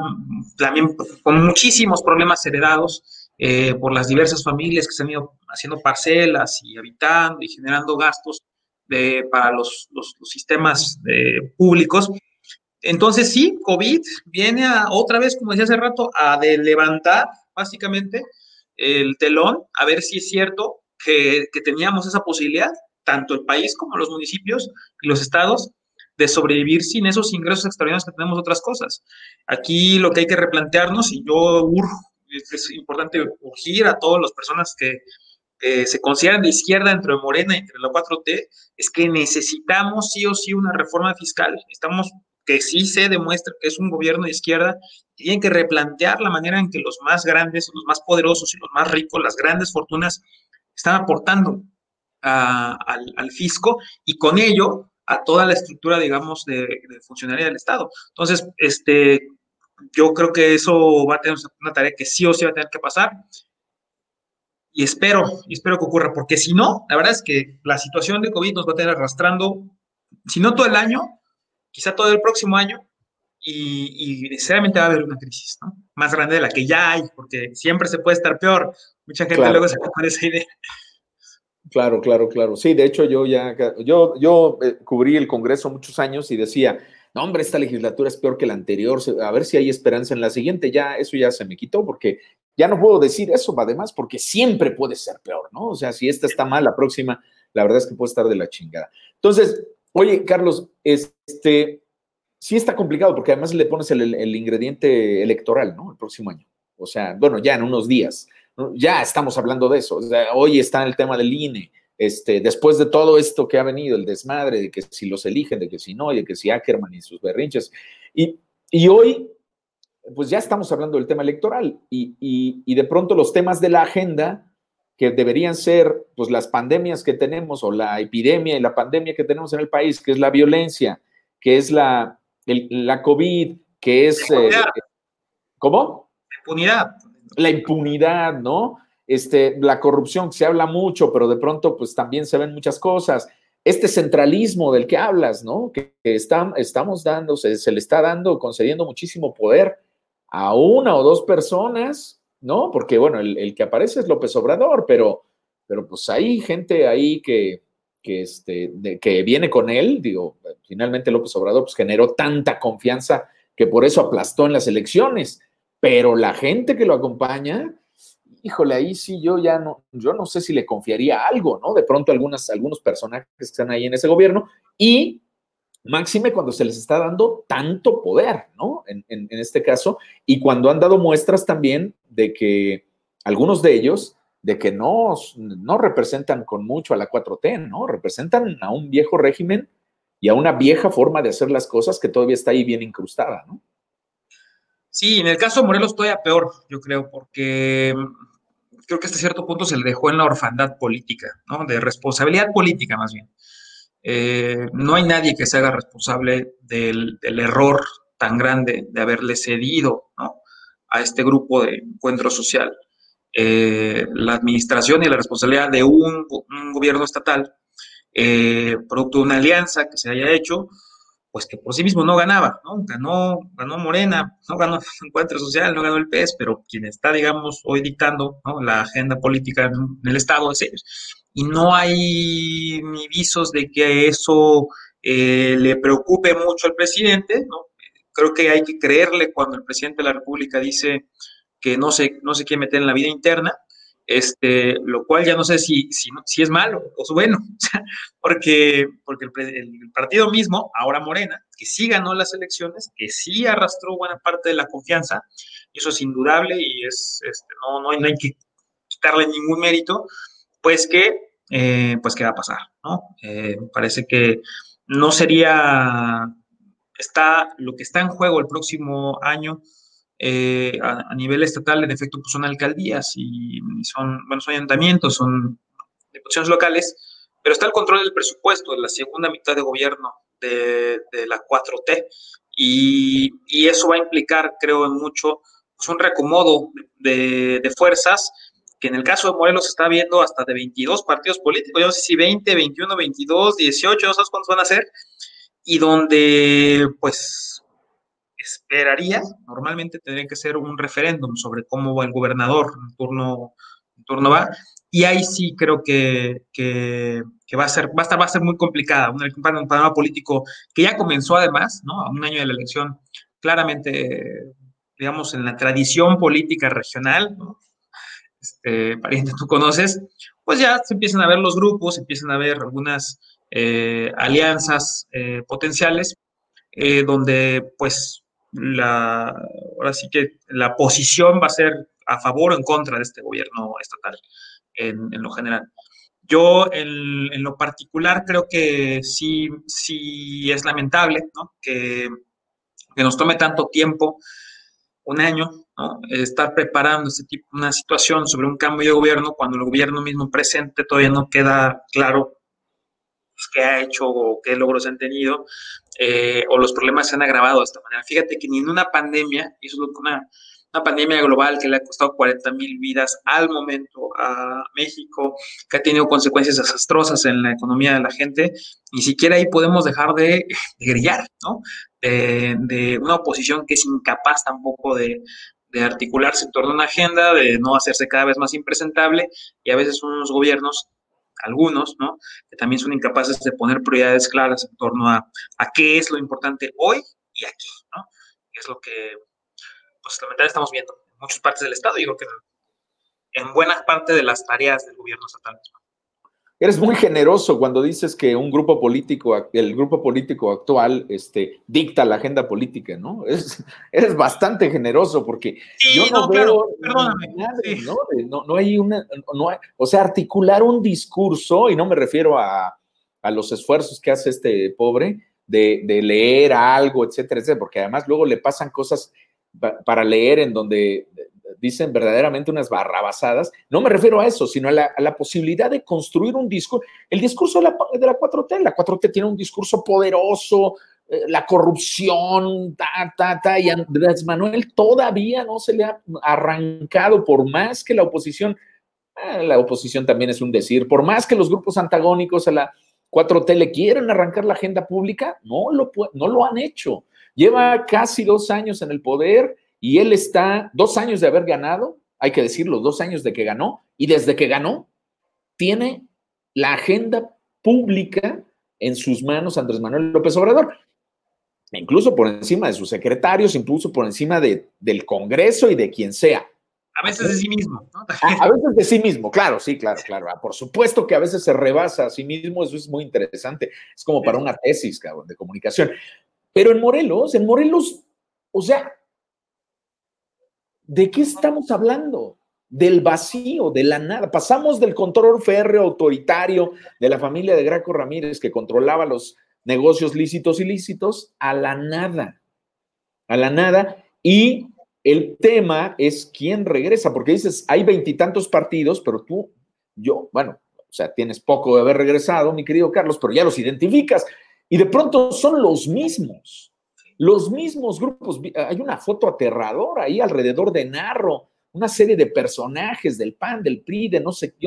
S3: también con muchísimos problemas heredados eh, por las diversas familias que se han ido haciendo parcelas y habitando y generando gastos de, para los, los, sistemas eh, públicos. Entonces, sí, COVID viene a, otra vez, como decía hace rato, a de levantar básicamente el telón, a ver si es cierto que, teníamos esa posibilidad, tanto el país como los municipios y los estados, de sobrevivir sin esos ingresos extraordinarios que tenemos otras cosas. Aquí lo que hay que replantearnos, y yo urjo, es importante urgir a todas las personas que se consideran de izquierda entre Morena y entre la 4T, es que necesitamos sí o sí una reforma fiscal. Estamos que sí se demuestra que es un gobierno de izquierda, tienen que replantear la manera en que los más grandes, los más poderosos y los más ricos, las grandes fortunas, están aportando al, fisco y con ello a toda la estructura, digamos, de, de funcionaria del Estado. Entonces, este, yo creo que eso va a tener una tarea que sí o sí va a tener que pasar. Y espero, espero que ocurra, porque si no, la verdad es que la situación de COVID nos va a tener arrastrando, si no todo el año, quizá todo el próximo año, y, y necesariamente va a haber una crisis, ¿no? Más grande de la que ya hay, porque siempre se puede estar peor. Mucha gente luego se con esa idea.
S1: Claro, claro, claro. Sí, de hecho yo ya, yo, yo eh, cubrí el Congreso muchos años y decía, no, hombre, esta legislatura es peor que la anterior, a ver si hay esperanza en la siguiente. Ya, eso ya se me quitó porque ya no puedo decir eso, además, porque siempre puede ser peor, ¿no? O sea, si esta está mal, la próxima, la verdad es que puede estar de la chingada. Entonces, oye, Carlos, este, sí está complicado porque además le pones el, ingrediente electoral, ¿no? El próximo año. O sea, bueno, ya en unos días. Ya estamos hablando de eso. hoy está el tema del INE. Este, después de todo esto que ha venido, el desmadre de que si los eligen, de que si no, y de que si Ackerman y sus berrinches. Y, y hoy, pues ya estamos hablando del tema electoral y, y, y, de pronto los temas de la agenda que deberían ser pues las pandemias que tenemos o la epidemia y la pandemia que tenemos en el país, que es la violencia, que es la, el, la COVID, que es... Eh, ¿Cómo?
S3: Impunidad
S1: la impunidad, ¿no? Este, la corrupción, se habla mucho, pero de pronto pues también se ven muchas cosas. Este centralismo del que hablas, ¿no? Que, estamos dando, se, le está dando, concediendo muchísimo poder a una o dos personas, ¿no? Porque, bueno, el, que aparece es López Obrador, pero, pero pues hay gente ahí que, que, este, que viene con él, digo, finalmente López Obrador pues generó tanta confianza que por eso aplastó en las elecciones pero la gente que lo acompaña, híjole, ahí sí yo ya no, yo no sé si le confiaría algo, ¿no? De pronto algunas, algunos personajes que están ahí en ese gobierno y Máxime cuando se les está dando tanto poder, ¿no? En, este caso, y cuando han dado muestras también de que algunos de ellos, de que no, no representan con mucho a la 4T, ¿no? Representan a un viejo régimen y a una vieja forma de hacer las cosas que todavía está ahí bien incrustada, ¿no?
S3: Sí, en el caso de Morelos todavía peor, yo creo, porque creo que hasta cierto punto se le dejó en la orfandad política, ¿no? De responsabilidad política más bien. Eh, no hay nadie que se haga responsable del, error tan grande de haberle cedido a este grupo de encuentro social eh, la administración y la responsabilidad de un, gobierno estatal, eh, producto de una alianza que se haya hecho, pues que por sí mismo no ganaba, ¿no? Ganó, ganó Morena, no ganó Encuentro Social, no ganó el PES, pero quien está, digamos, hoy dictando la agenda política en el Estado es ellos. Y no hay ni visos de que eso eh, le preocupe mucho al presidente, ¿no? Creo que hay que creerle cuando el presidente de la República dice que no se, no se quiere meter en la vida interna, este, lo cual ya no sé si, si, si es malo o bueno, porque, porque el, partido mismo, ahora Morena, que sí ganó las elecciones, que sí arrastró buena parte de la confianza, eso es indudable y es, este, no, no, no hay que quitarle ningún mérito, pues que, eh, pues qué va a pasar, ¿no? Eh, parece que no sería, está, lo que está en juego el próximo año, eh, a, nivel estatal, en efecto, pues son alcaldías y son, bueno, son ayuntamientos, son diputaciones locales, pero está el control del presupuesto de la segunda mitad de gobierno de, la 4T y, y, eso va a implicar, creo, en mucho pues un reacomodo de, de, fuerzas que en el caso de Morelos está viendo hasta de 22 partidos políticos, yo no sé si 20, 21, 22, 18, no sé cuántos van a ser, y donde pues esperaría, normalmente tendría que ser un referéndum sobre cómo el gobernador en turno, en turno va, y ahí sí creo que, que, va, a ser, va, a estar, va a ser muy complicada, un, un panorama político que ya comenzó además, ¿no? A un año de la elección, claramente, digamos, en la tradición política regional, ¿no? Este, pariente, tú conoces, pues ya se empiezan a ver los grupos, empiezan a ver algunas eh, alianzas eh, potenciales, eh, donde pues la, ahora sí que la posición va a ser a favor o en contra de este gobierno estatal en, lo general. Yo en, lo particular creo que sí, sí es lamentable que, nos tome tanto tiempo, un año, estar preparando este tipo, una situación sobre un cambio de gobierno cuando el gobierno mismo presente todavía no queda claro pues, qué ha hecho o qué logros han tenido, eh, o los problemas se han agravado de esta manera. Fíjate que ni en una pandemia, y eso es una, una pandemia global que le ha costado 40 mil vidas al momento a México, que ha tenido consecuencias desastrosas en la economía de la gente, ni siquiera ahí podemos dejar de, grillar, ¿no? De, una oposición que es incapaz tampoco de, de articularse en torno a una agenda, de no hacerse cada vez más impresentable, y a veces unos gobiernos algunos, ¿no? Que también son incapaces de poner prioridades claras en torno a, a qué es lo importante hoy y aquí, ¿no? Que es lo que, pues, lamentablemente estamos viendo en muchas partes del Estado y creo que en, buena parte de las tareas del gobierno estatal.
S1: Eres muy generoso cuando dices que un grupo político, el grupo político actual, este, dicta la agenda política, ¿no? Es, eres bastante generoso porque yo no, veo ¿no? ¿no? hay una, no hay, o sea, articular un discurso, y no me refiero a, a los esfuerzos que hace este pobre de, de, leer algo, etcétera, etcétera, porque además luego le pasan cosas para leer en donde dicen verdaderamente unas barrabasadas. No me refiero a eso, sino a la, posibilidad de construir un discurso. El discurso de la, de la 4T, la 4T tiene un discurso poderoso, eh, la corrupción, ta, ta, ta, y Andrés Manuel todavía no se le ha arrancado, por más que la oposición, eh, la oposición también es un decir, por más que los grupos antagónicos a la 4T le quieren arrancar la agenda pública, no lo, no lo han hecho. Lleva casi dos años en el poder y él está dos años de haber ganado, hay que decirlo, dos años de que ganó, y desde que ganó, tiene la agenda pública en sus manos Andrés Manuel López Obrador, incluso por encima de sus secretarios, incluso por encima de, del Congreso y de quien sea.
S3: A veces de sí mismo, ¿no?
S1: A, veces de sí mismo, claro, sí, claro, claro. Ah, por supuesto que a veces se rebasa a sí mismo, eso es muy interesante. Es como para una tesis, cabrón, de comunicación. Pero en Morelos, en Morelos, o sea, ¿de qué estamos hablando? Del vacío, de la nada. Pasamos del control férreo autoritario de la familia de Graco Ramírez que controlaba los negocios lícitos y ilícitos a la nada. A la nada. Y el tema es quién regresa, porque dices, hay veintitantos partidos, pero tú, yo, bueno, o sea, tienes poco de haber regresado, mi querido Carlos, pero ya los identificas. Y de pronto son los mismos, los mismos grupos. Hay una foto aterradora ahí alrededor de Narro, una serie de personajes del PAN, del PRI, de no sé qué.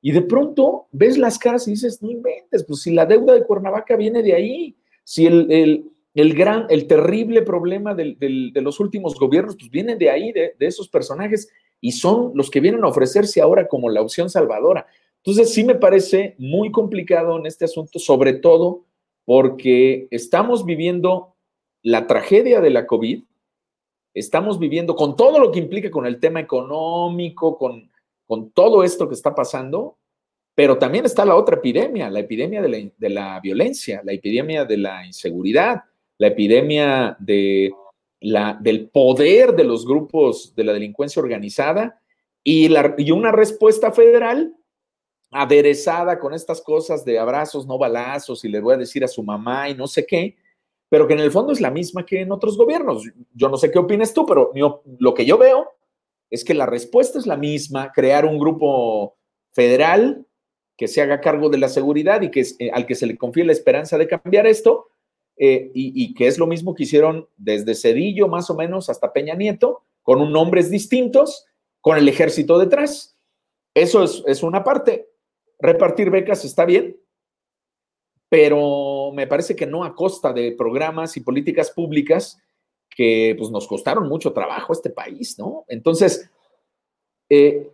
S1: Y de pronto ves las caras y dices, no inventes, pues si la deuda de Cuernavaca viene de ahí, si el, el, gran, el terrible problema de los últimos gobiernos, pues viene de ahí, de, de esos personajes, y son los que vienen a ofrecerse ahora como la opción salvadora. Entonces sí me parece muy complicado en este asunto, sobre todo porque estamos viviendo la tragedia de la COVID, estamos viviendo con todo lo que implica con el tema económico, con, con todo esto que está pasando, pero también está la otra epidemia, la epidemia de la, de la violencia, la epidemia de la inseguridad, la epidemia de la, del poder de los grupos de la delincuencia organizada y, la, y una respuesta federal aderezada con estas cosas de abrazos, no balazos, y le voy a decir a su mamá y no sé qué, pero que en el fondo es la misma que en otros gobiernos. Yo no sé qué opinas tú, pero lo que yo veo es que la respuesta es la misma, crear un grupo federal que se haga cargo de la seguridad y que eh, al que se le confíe la esperanza de cambiar esto, eh, y, que es lo mismo que hicieron desde Cedillo más o menos hasta Peña Nieto, con nombres distintos, con el ejército detrás. Eso es, es una parte. Repartir becas está bien, pero me parece que no a costa de programas y políticas públicas que pues, nos costaron mucho trabajo este país, ¿no? Entonces, eh,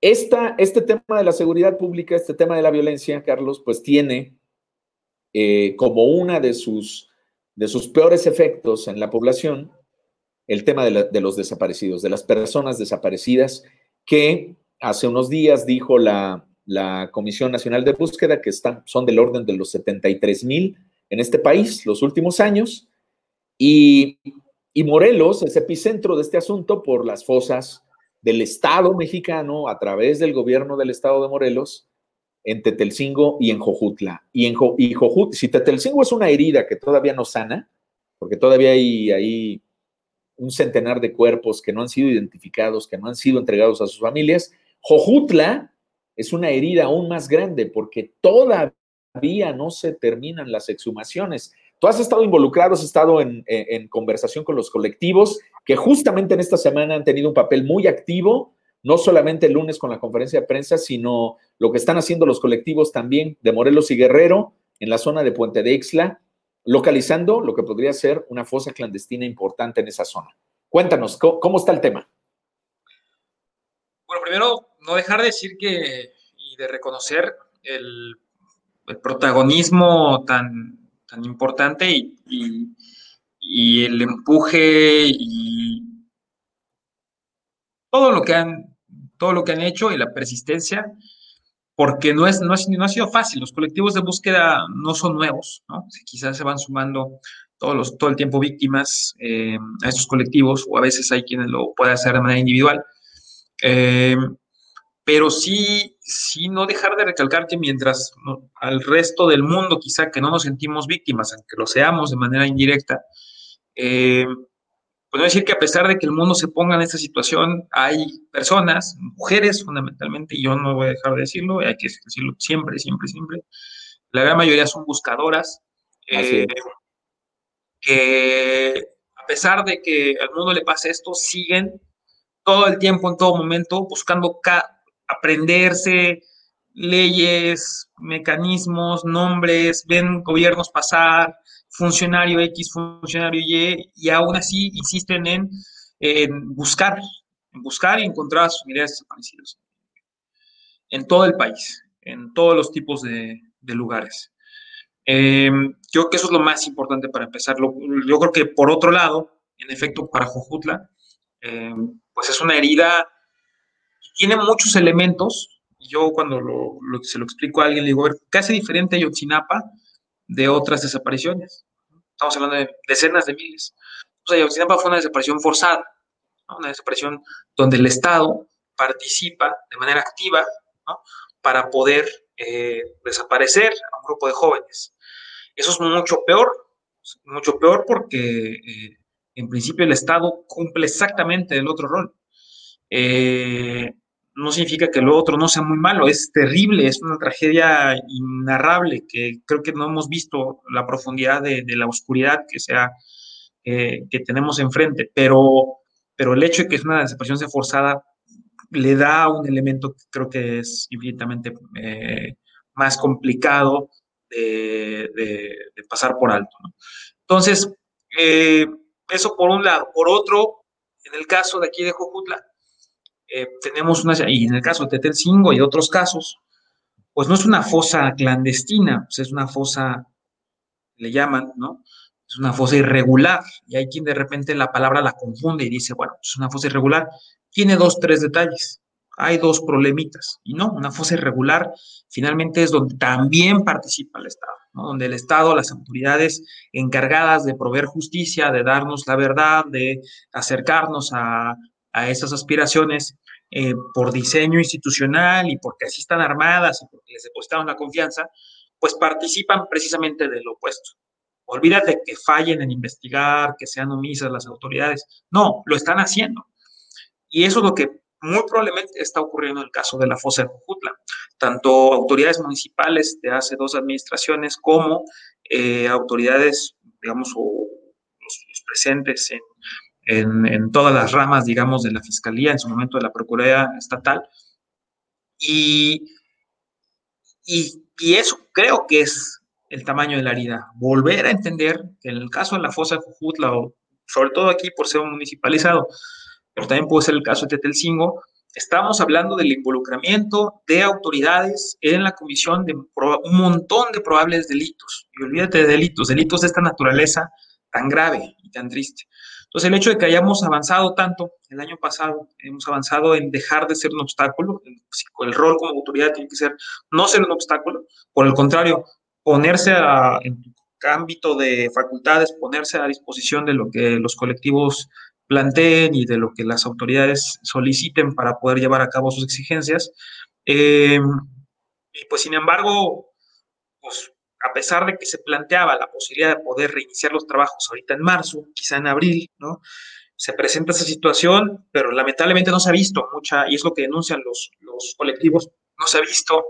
S1: este tema de la seguridad pública, este tema de la violencia, Carlos, pues tiene eh, como una de sus, de sus peores efectos en la población el tema de los desaparecidos, de las personas desaparecidas, que hace unos días dijo la, la Comisión Nacional de Búsqueda, que están, son del orden de los 73 mil en este país los últimos años, y, Morelos es epicentro de este asunto por las fosas del Estado mexicano a través del gobierno del Estado de Morelos en Tetelcingo y en Jojutla. Y, en y Jojut, si Tetelcingo es una herida que todavía no sana, porque todavía hay, hay un centenar de cuerpos que no han sido identificados, que no han sido entregados a sus familias, Jojutla es una herida aún más grande porque todavía no se terminan las exhumaciones. Tú has estado involucrado, has estado en, conversación con los colectivos que justamente en esta semana han tenido un papel muy activo, no solamente el lunes con la conferencia de prensa, sino lo que están haciendo los colectivos también de Morelos y Guerrero en la zona de Puente de Ixla, localizando lo que podría ser una fosa clandestina importante en esa zona. Cuéntanos, cómo está el tema?
S3: Bueno, primero, no dejar de decir que y de reconocer el, protagonismo tan, tan importante y, el empuje y todo lo que han todo lo que han hecho y la persistencia porque no, es, no, ha sido fácil. Los colectivos de búsqueda no son nuevos, ¿no? Quizás se van sumando todos los, todo el tiempo víctimas eh, a estos colectivos, o a veces hay quienes lo pueden hacer de manera individual. Eh, pero sí, sí no dejar de recalcar que mientras al resto del mundo quizá que no nos sentimos víctimas, aunque lo seamos de manera indirecta, eh, puedo decir que a pesar de que el mundo se ponga en esta situación, hay personas, mujeres fundamentalmente, y yo no voy a dejar de decirlo, hay que decirlo siempre, siempre, siempre, la gran mayoría son buscadoras, eh, que a pesar de que al mundo le pase esto, siguen todo el tiempo, en todo momento, buscando aprenderse leyes, mecanismos, nombres, ven gobiernos pasar, funcionario X, funcionario Y, y aún así insisten en, buscar, en buscar y encontrar sus familiares desaparecidos en todo el país, en todos los tipos de, lugares. Yo creo que eso es lo más importante para empezar. yo creo que por otro lado, en efecto, para Jojutla, eh, pues es una herida Tiene muchos elementos. Yo cuando se lo explico a alguien, le digo, a ver, ¿qué hace diferente a Yotzinapa de otras desapariciones? Estamos hablando de decenas de miles. O sea, Yotzinapa fue una desaparición forzada, una desaparición donde el Estado participa de manera activa para poder eh, desaparecer a un grupo de jóvenes. Eso es mucho peor, mucho peor porque eh, en principio el Estado cumple exactamente el otro rol. Eh, no significa que lo otro no sea muy malo, es terrible, es una tragedia inarrable que creo que no hemos visto la profundidad de, la oscuridad que, sea, que tenemos enfrente, pero, pero el hecho de que es una desaparición forzada le da un elemento que creo que es infinitamente eh, más complicado de, pasar por alto. Entonces, eh, eso por un lado. Por otro, en el caso de aquí de Jojutla, eh, tenemos una, y en el caso de Tetelcingo y otros casos, pues no es una fosa clandestina, pues es una fosa, le llaman, ¿no? Es una fosa irregular. Y hay quien de repente la palabra la confunde y dice, bueno, es una fosa irregular tiene dos, tres detalles. Hay dos problemitas. Y no, una fosa irregular finalmente es donde también participa el Estado, donde el Estado, las autoridades encargadas de proveer justicia, de darnos la verdad, de acercarnos a, esas aspiraciones eh, por diseño institucional y porque así están armadas y porque les depositaron la confianza, pues participan precisamente de lo opuesto. Olvídate que fallen en investigar, que sean omisas las autoridades. No, lo están haciendo. Y eso es lo que muy probablemente está ocurriendo en el caso de la fosa de Jujutla. Tanto autoridades municipales de hace dos administraciones como eh, autoridades, digamos, o los, presentes en, todas las ramas, digamos, de la Fiscalía, en su momento de la Procuraduría Estatal. Y, y, eso creo que es el tamaño de la herida. Volver a entender que en el caso de la fosa de Jujutla, o sobre todo aquí por ser municipalizado, pero también puede ser el caso de Tetelcingo, estamos hablando del involucramiento de autoridades en la comisión de un montón de probables delitos. Y olvídate de delitos, delitos de esta naturaleza tan grave y tan triste. Entonces, el hecho de que hayamos avanzado tanto el año pasado, hemos avanzado en dejar de ser un obstáculo, el, rol como autoridad tiene que ser no ser un obstáculo, por el contrario, ponerse en tu ámbito de facultades, ponerse a disposición de lo que los colectivos planteen y de lo que las autoridades soliciten para poder llevar a cabo sus exigencias. Eh, y pues sin embargo, pues a pesar de que se planteaba la posibilidad de poder reiniciar los trabajos ahorita en marzo, quizá en abril, ¿no? Se presenta esa situación, pero lamentablemente no se ha visto mucha, y es lo que denuncian los, los colectivos, no se ha visto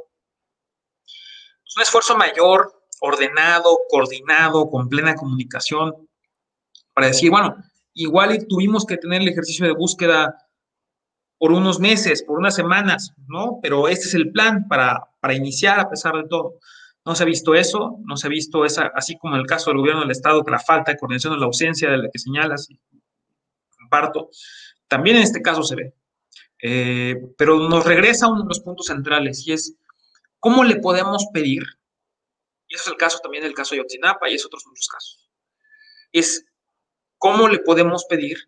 S3: un esfuerzo mayor, ordenado, coordinado, con plena comunicación, para decir, bueno, igual tuvimos que tener el ejercicio de búsqueda por unos meses, por unas semanas, ¿no? Pero este es el plan para, para iniciar a pesar de todo. No se ha visto eso, no se ha visto esa, así como en el caso del gobierno del Estado, que la falta de coordinación la ausencia de la que señalas, comparto, también en este caso se ve. Eh, pero nos regresa a uno de los puntos centrales y es, ¿cómo le podemos pedir? Y eso es el caso también del caso de Yotzinapa y es otros muchos casos. Es ¿cómo le podemos pedir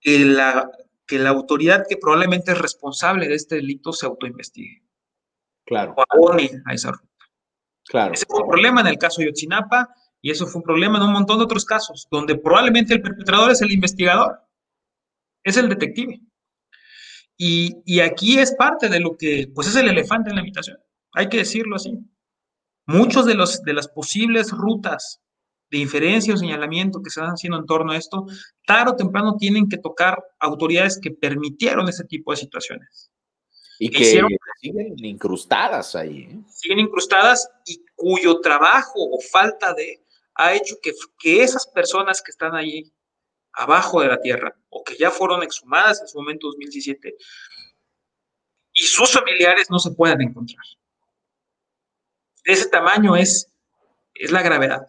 S3: que la, que la autoridad que probablemente es responsable de este delito se autoinvestigue?
S1: Claro.
S3: O abone a esa ruta.
S1: Claro.
S3: Ese fue un problema en el caso de Yotzinapa y eso fue un problema en un montón de otros casos, donde probablemente el perpetrador es el investigador, es el detective. Y, y, aquí es parte de lo que, pues es el elefante en la habitación, hay que decirlo así. Muchos de, los, de las posibles rutas de inferencia o señalamiento que se están haciendo en torno a esto, tarde o temprano tienen que tocar autoridades que permitieron ese tipo de situaciones.
S1: Y que siguen incrustadas ahí. ¿eh?
S3: Siguen incrustadas y cuyo trabajo o falta de ha hecho que, que esas personas que están ahí abajo de la tierra o que ya fueron exhumadas en su momento 2017 y sus familiares no se puedan encontrar. De ese tamaño es, es la gravedad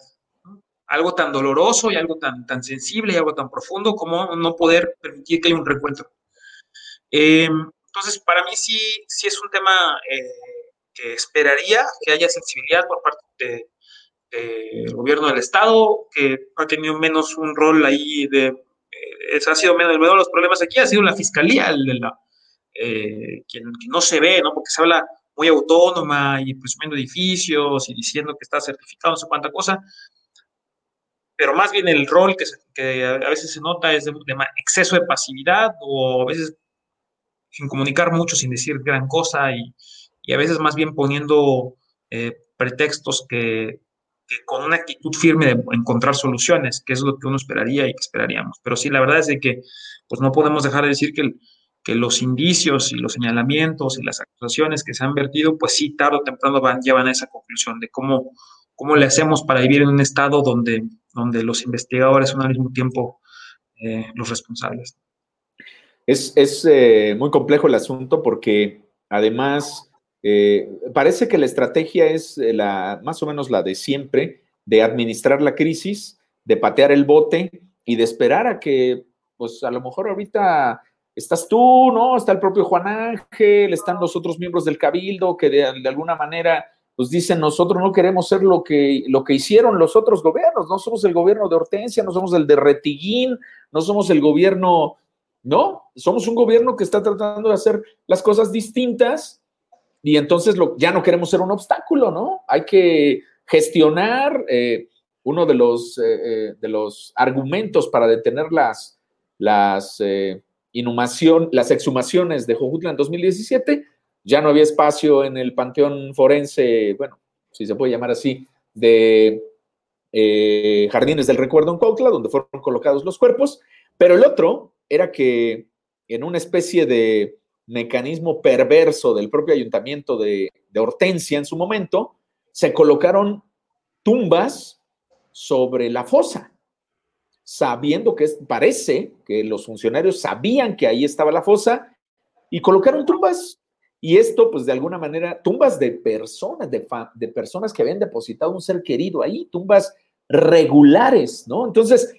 S3: algo tan doloroso y algo tan, tan sensible y algo tan profundo como no poder permitir que haya un reencuentro. Em, entonces, para mí sí, sí es un tema eh, que esperaría que haya sensibilidad por parte del gobierno del Estado, que ha tenido menos un rol ahí de, eh, ha sido menos, de los problemas aquí ha sido la fiscalía, el, eh, quien, no se ve, ¿no? Porque se habla muy autónoma y presumiendo edificios y diciendo que está certificado, no sé cuánta cosa, pero más bien el rol que, a veces se nota es de, exceso de pasividad o a veces sin comunicar mucho, sin decir gran cosa y, y a veces más bien poniendo eh, pretextos que, con una actitud firme de encontrar soluciones, que es lo que uno esperaría y que esperaríamos. Pero sí, la verdad es de que pues no podemos dejar de decir que, que los indicios y los señalamientos y las acusaciones que se han vertido, pues sí, tarde o temprano van, llevan a esa conclusión de cómo, cómo le hacemos para vivir en un estado donde, donde los investigadores son al mismo tiempo eh, los responsables.
S1: Es, es eh, muy complejo el asunto porque además eh, parece que la estrategia es la, más o menos la de siempre, de administrar la crisis, de patear el bote y de esperar a que, pues a lo mejor ahorita estás tú, ¿no? Está el propio Juan Ángel, están los otros miembros del cabildo que de, alguna manera pues dicen, nosotros no queremos ser lo que, lo que hicieron los otros gobiernos, no somos el gobierno de Hortensia, no somos el de Retiguín, no somos el gobierno, ¿no? Somos un gobierno que está tratando de hacer las cosas distintas y entonces lo, ya no queremos ser un obstáculo, ¿no? Hay que gestionar eh, uno de los, eh, eh, de los argumentos para detener las, las, inhumación, las exhumaciones de Jojutla en 2017. Ya no había espacio en el panteón forense, bueno, si se puede llamar así, de Jardines del Recuerdo en Cuautla, donde fueron colocados los cuerpos, pero el otro era que en una especie de mecanismo perverso del propio ayuntamiento de, Hortensia en su momento, se colocaron tumbas sobre la fosa, sabiendo que parece que los funcionarios sabían que ahí estaba la fosa y colocaron tumbas. Y esto, pues de alguna manera, tumbas de personas, de, personas que habían depositado un ser querido ahí, tumbas regulares, ¿no? Entonces,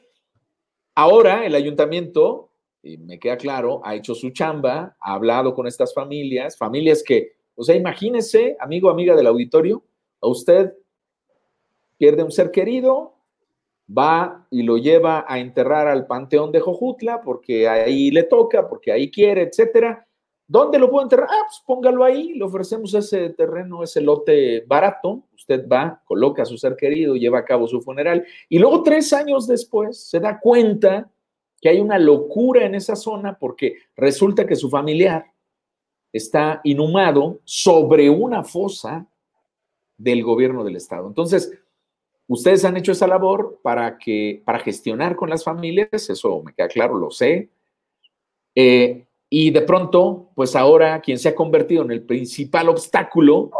S1: ahora el ayuntamiento y me queda claro, ha hecho su chamba, ha hablado con estas familias, familias que, o sea, imagínese, amigo, amiga del auditorio, a usted pierde un ser querido, va y lo lleva a enterrar al panteón de Jojutla porque ahí le toca, porque ahí quiere, etcétera. ¿Dónde lo puedo enterrar? Ah, pues póngalo ahí, le ofrecemos ese terreno, ese lote barato. Usted va, coloca a su ser querido, lleva a cabo su funeral y luego tres años después se da cuenta que hay una locura en esa zona porque resulta que su familiar está inhumado sobre una fosa del gobierno del estado. Entonces, ustedes han hecho esa labor para que para gestionar con las familias, eso me queda claro, lo sé. Eh, y de pronto, pues ahora quien se ha convertido en el principal obstáculo,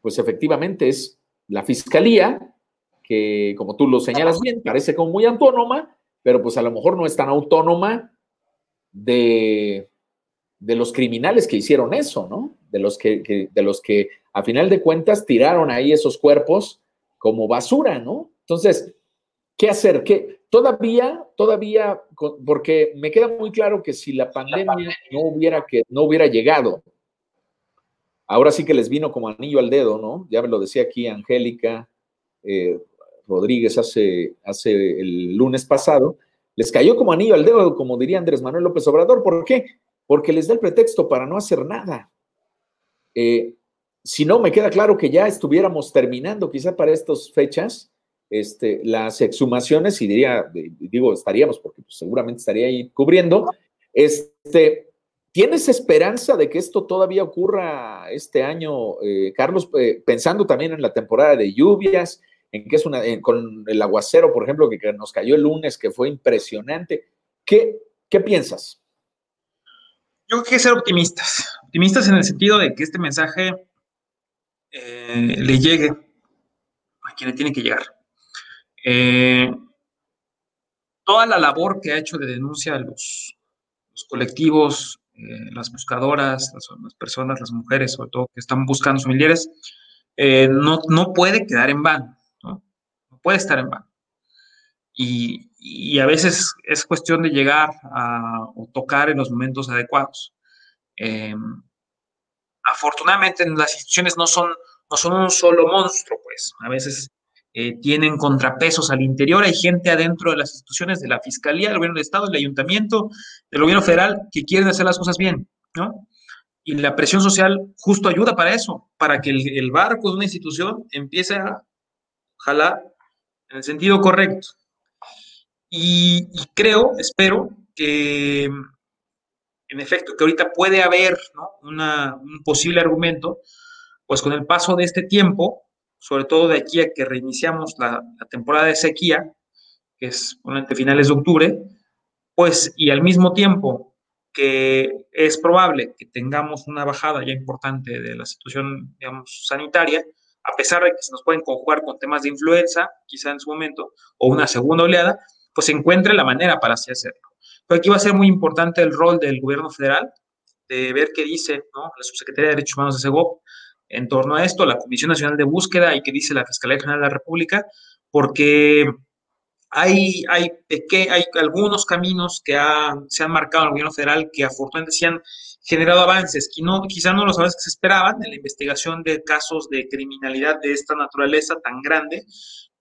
S1: pues efectivamente es la fiscalía, que como tú lo señalas bien, parece como muy autónoma, pero pues a lo mejor no es tan autónoma de, de los criminales que hicieron eso, ¿no? De los que, de los que a final de cuentas tiraron ahí esos cuerpos como basura, ¿no? Entonces, ¿qué hacer? ¿Qué? Todavía, todavía, porque me queda muy claro que si la pandemia no hubiera, que, no hubiera llegado, ahora sí que les vino como anillo al dedo, ¿no? Ya me lo decía aquí Angélica, eh, Rodríguez hace, hace el lunes pasado, les cayó como anillo al dedo, como diría Andrés Manuel López Obrador. ¿Por qué? Porque les da el pretexto para no hacer nada. Eh, si no, me queda claro que ya estuviéramos terminando, quizá para estas fechas, este, las exhumaciones, y diría, digo, estaríamos, porque pues, seguramente estaría ahí cubriendo. Este, ¿Tienes esperanza de que esto todavía ocurra este año, eh, Carlos? Eh, pensando también en la temporada de lluvias, en que es una, con el aguacero, por ejemplo, que, nos cayó el lunes, que fue impresionante. ¿Qué, qué piensas?
S3: Yo creo que ser optimistas, optimistas en el sentido de que este mensaje eh, le llegue a quien le tiene que llegar. Eh, toda la labor que ha hecho de denuncia a los, colectivos, eh, las buscadoras, las, personas, las mujeres, sobre todo que están buscando familiares, no, no puede quedar en vano puede estar en vano. Y, a veces es cuestión de llegar a, o tocar en los momentos adecuados. Em, afortunadamente las instituciones no son, no son un solo monstruo, pues. A veces eh, tienen contrapesos al interior, hay gente adentro de las instituciones de la Fiscalía, del Gobierno del Estado, del Ayuntamiento, del Gobierno Federal, que quieren hacer las cosas bien, ¿no? Y la presión social justo ayuda para eso, para que el, barco de una institución empiece a jalar en el sentido correcto. Y, creo, espero que, en efecto, que ahorita puede haber un posible argumento, pues con el paso de este tiempo, sobre todo de aquí a que reiniciamos la, temporada de sequía, que es entre finales de octubre, pues y al mismo tiempo que es probable que tengamos una bajada ya importante de la situación, digamos, sanitaria, a pesar de que se nos pueden conjugar con temas de influenza, quizá en su momento, o una segunda oleada, pues se encuentre la manera para así hacerlo. Pero aquí va a ser muy importante el rol del gobierno federal, de ver qué dice ¿no? la subsecretaría de Derechos Humanos de SEGOP, en torno a esto, la Comisión Nacional de Búsqueda y que dice la Fiscalía General de la República, porque hay, hay, hay algunos caminos que se han marcado en el gobierno federal que afortunadamente se han generado avances, que no, quizá no los avances que se esperaban en la investigación de casos de criminalidad de esta naturaleza tan grande,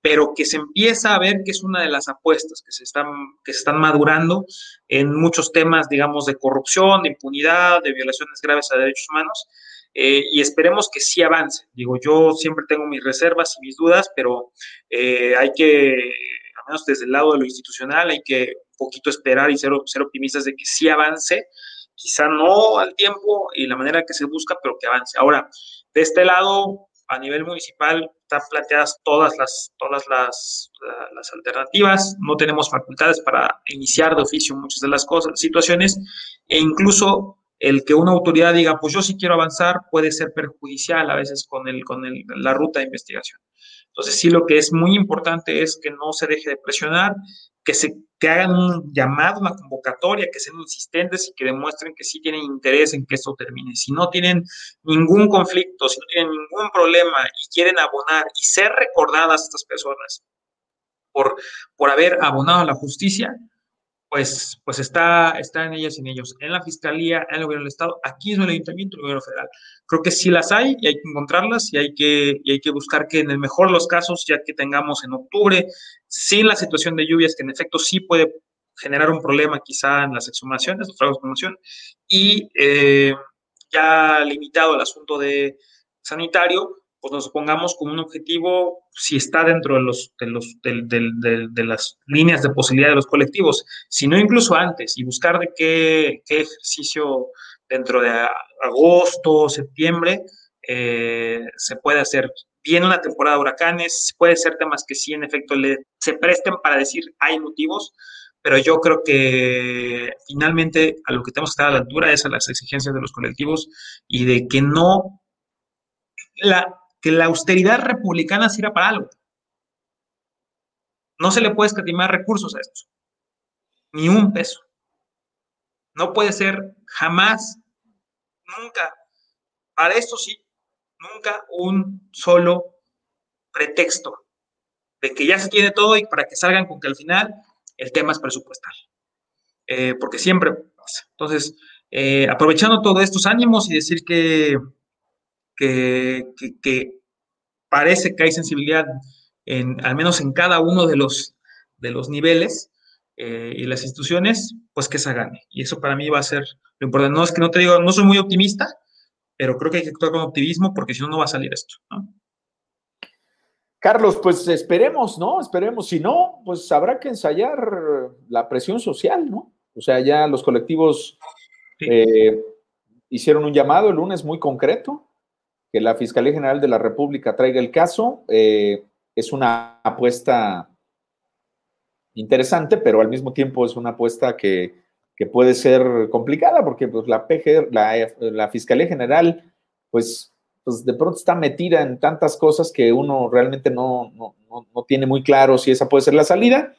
S3: pero que se empieza a ver que es una de las apuestas que se están, que se están madurando en muchos temas, digamos, de corrupción, de impunidad, de violaciones graves a derechos humanos, eh, y esperemos que sí avance. Digo, yo siempre tengo mis reservas y mis dudas, pero eh, hay que, al menos desde el lado de lo institucional, hay que un poquito esperar y ser, ser optimistas de que sí avance, quizá no al tiempo y la manera que se busca, pero que avance. Ahora, de este lado, a nivel municipal, están planteadas todas las, todas las, las alternativas, no tenemos facultades para iniciar de oficio muchas de las cosas, situaciones, e incluso el que una autoridad diga, pues yo sí quiero avanzar, puede ser perjudicial a veces con, el, con la ruta de investigación. Entonces, sí, lo que es muy importante es que no se deje de presionar, que, se, que hagan un llamado, una convocatoria, que sean insistentes y que demuestren que sí tienen interés en que esto termine. Si no tienen ningún conflicto, si no tienen ningún problema y quieren abonar y ser recordadas estas personas por, por haber abonado a la justicia, pues, pues está, está en ellas y en ellos, en la Fiscalía, en el Gobierno del Estado, aquí en el Ayuntamiento, en el Gobierno Federal. Creo que sí las hay y hay que encontrarlas y hay que, y hay que buscar que en el mejor de los casos, ya que tengamos en octubre, sin la situación de lluvias, que en efecto sí puede generar un problema quizá en las exhumaciones, los trabajos de exhumación, y eh, ya limitado el asunto de sanitario, pues nos pongamos como un objetivo si está dentro de, los, de, los, de, las líneas de posibilidad de los colectivos, sino incluso antes, y buscar de qué, qué ejercicio dentro de agosto, septiembre, eh, se puede hacer. Viene una temporada de huracanes, puede ser temas que sí, en efecto, le, se presten para decir hay motivos, pero yo creo que finalmente a lo que tenemos que estar a la altura es a las exigencias de los colectivos y de que no la, que la austeridad republicana sirva para algo. No se le puede escatimar recursos a esto, ni un peso. No puede ser jamás, nunca, para esto sí, nunca un solo pretexto de que ya se tiene todo y para que salgan con que al final el tema es presupuestal. Eh, porque siempre pasa. Entonces, eh, aprovechando todos estos ánimos y decir que que, parece que hay sensibilidad, en, al menos en cada uno de los, de los niveles eh, y las instituciones, pues que se gane. Y eso para mí va a ser lo importante. No es que no te digo, no soy muy optimista, pero creo que hay que actuar con optimismo porque si no, no va a salir esto.
S1: Carlos, pues esperemos, ¿no? Esperemos. Si no, pues habrá que ensayar la presión social, ¿no? O sea, ya los colectivos eh, hicieron un llamado el lunes muy concreto que la Fiscalía General de la República traiga el caso. Eh, es una apuesta interesante, pero al mismo tiempo es una apuesta que, puede ser complicada porque pues, la, PG, la, Fiscalía General, pues, pues, de pronto está metida en tantas cosas que uno realmente no, tiene muy claro si esa puede ser la salida.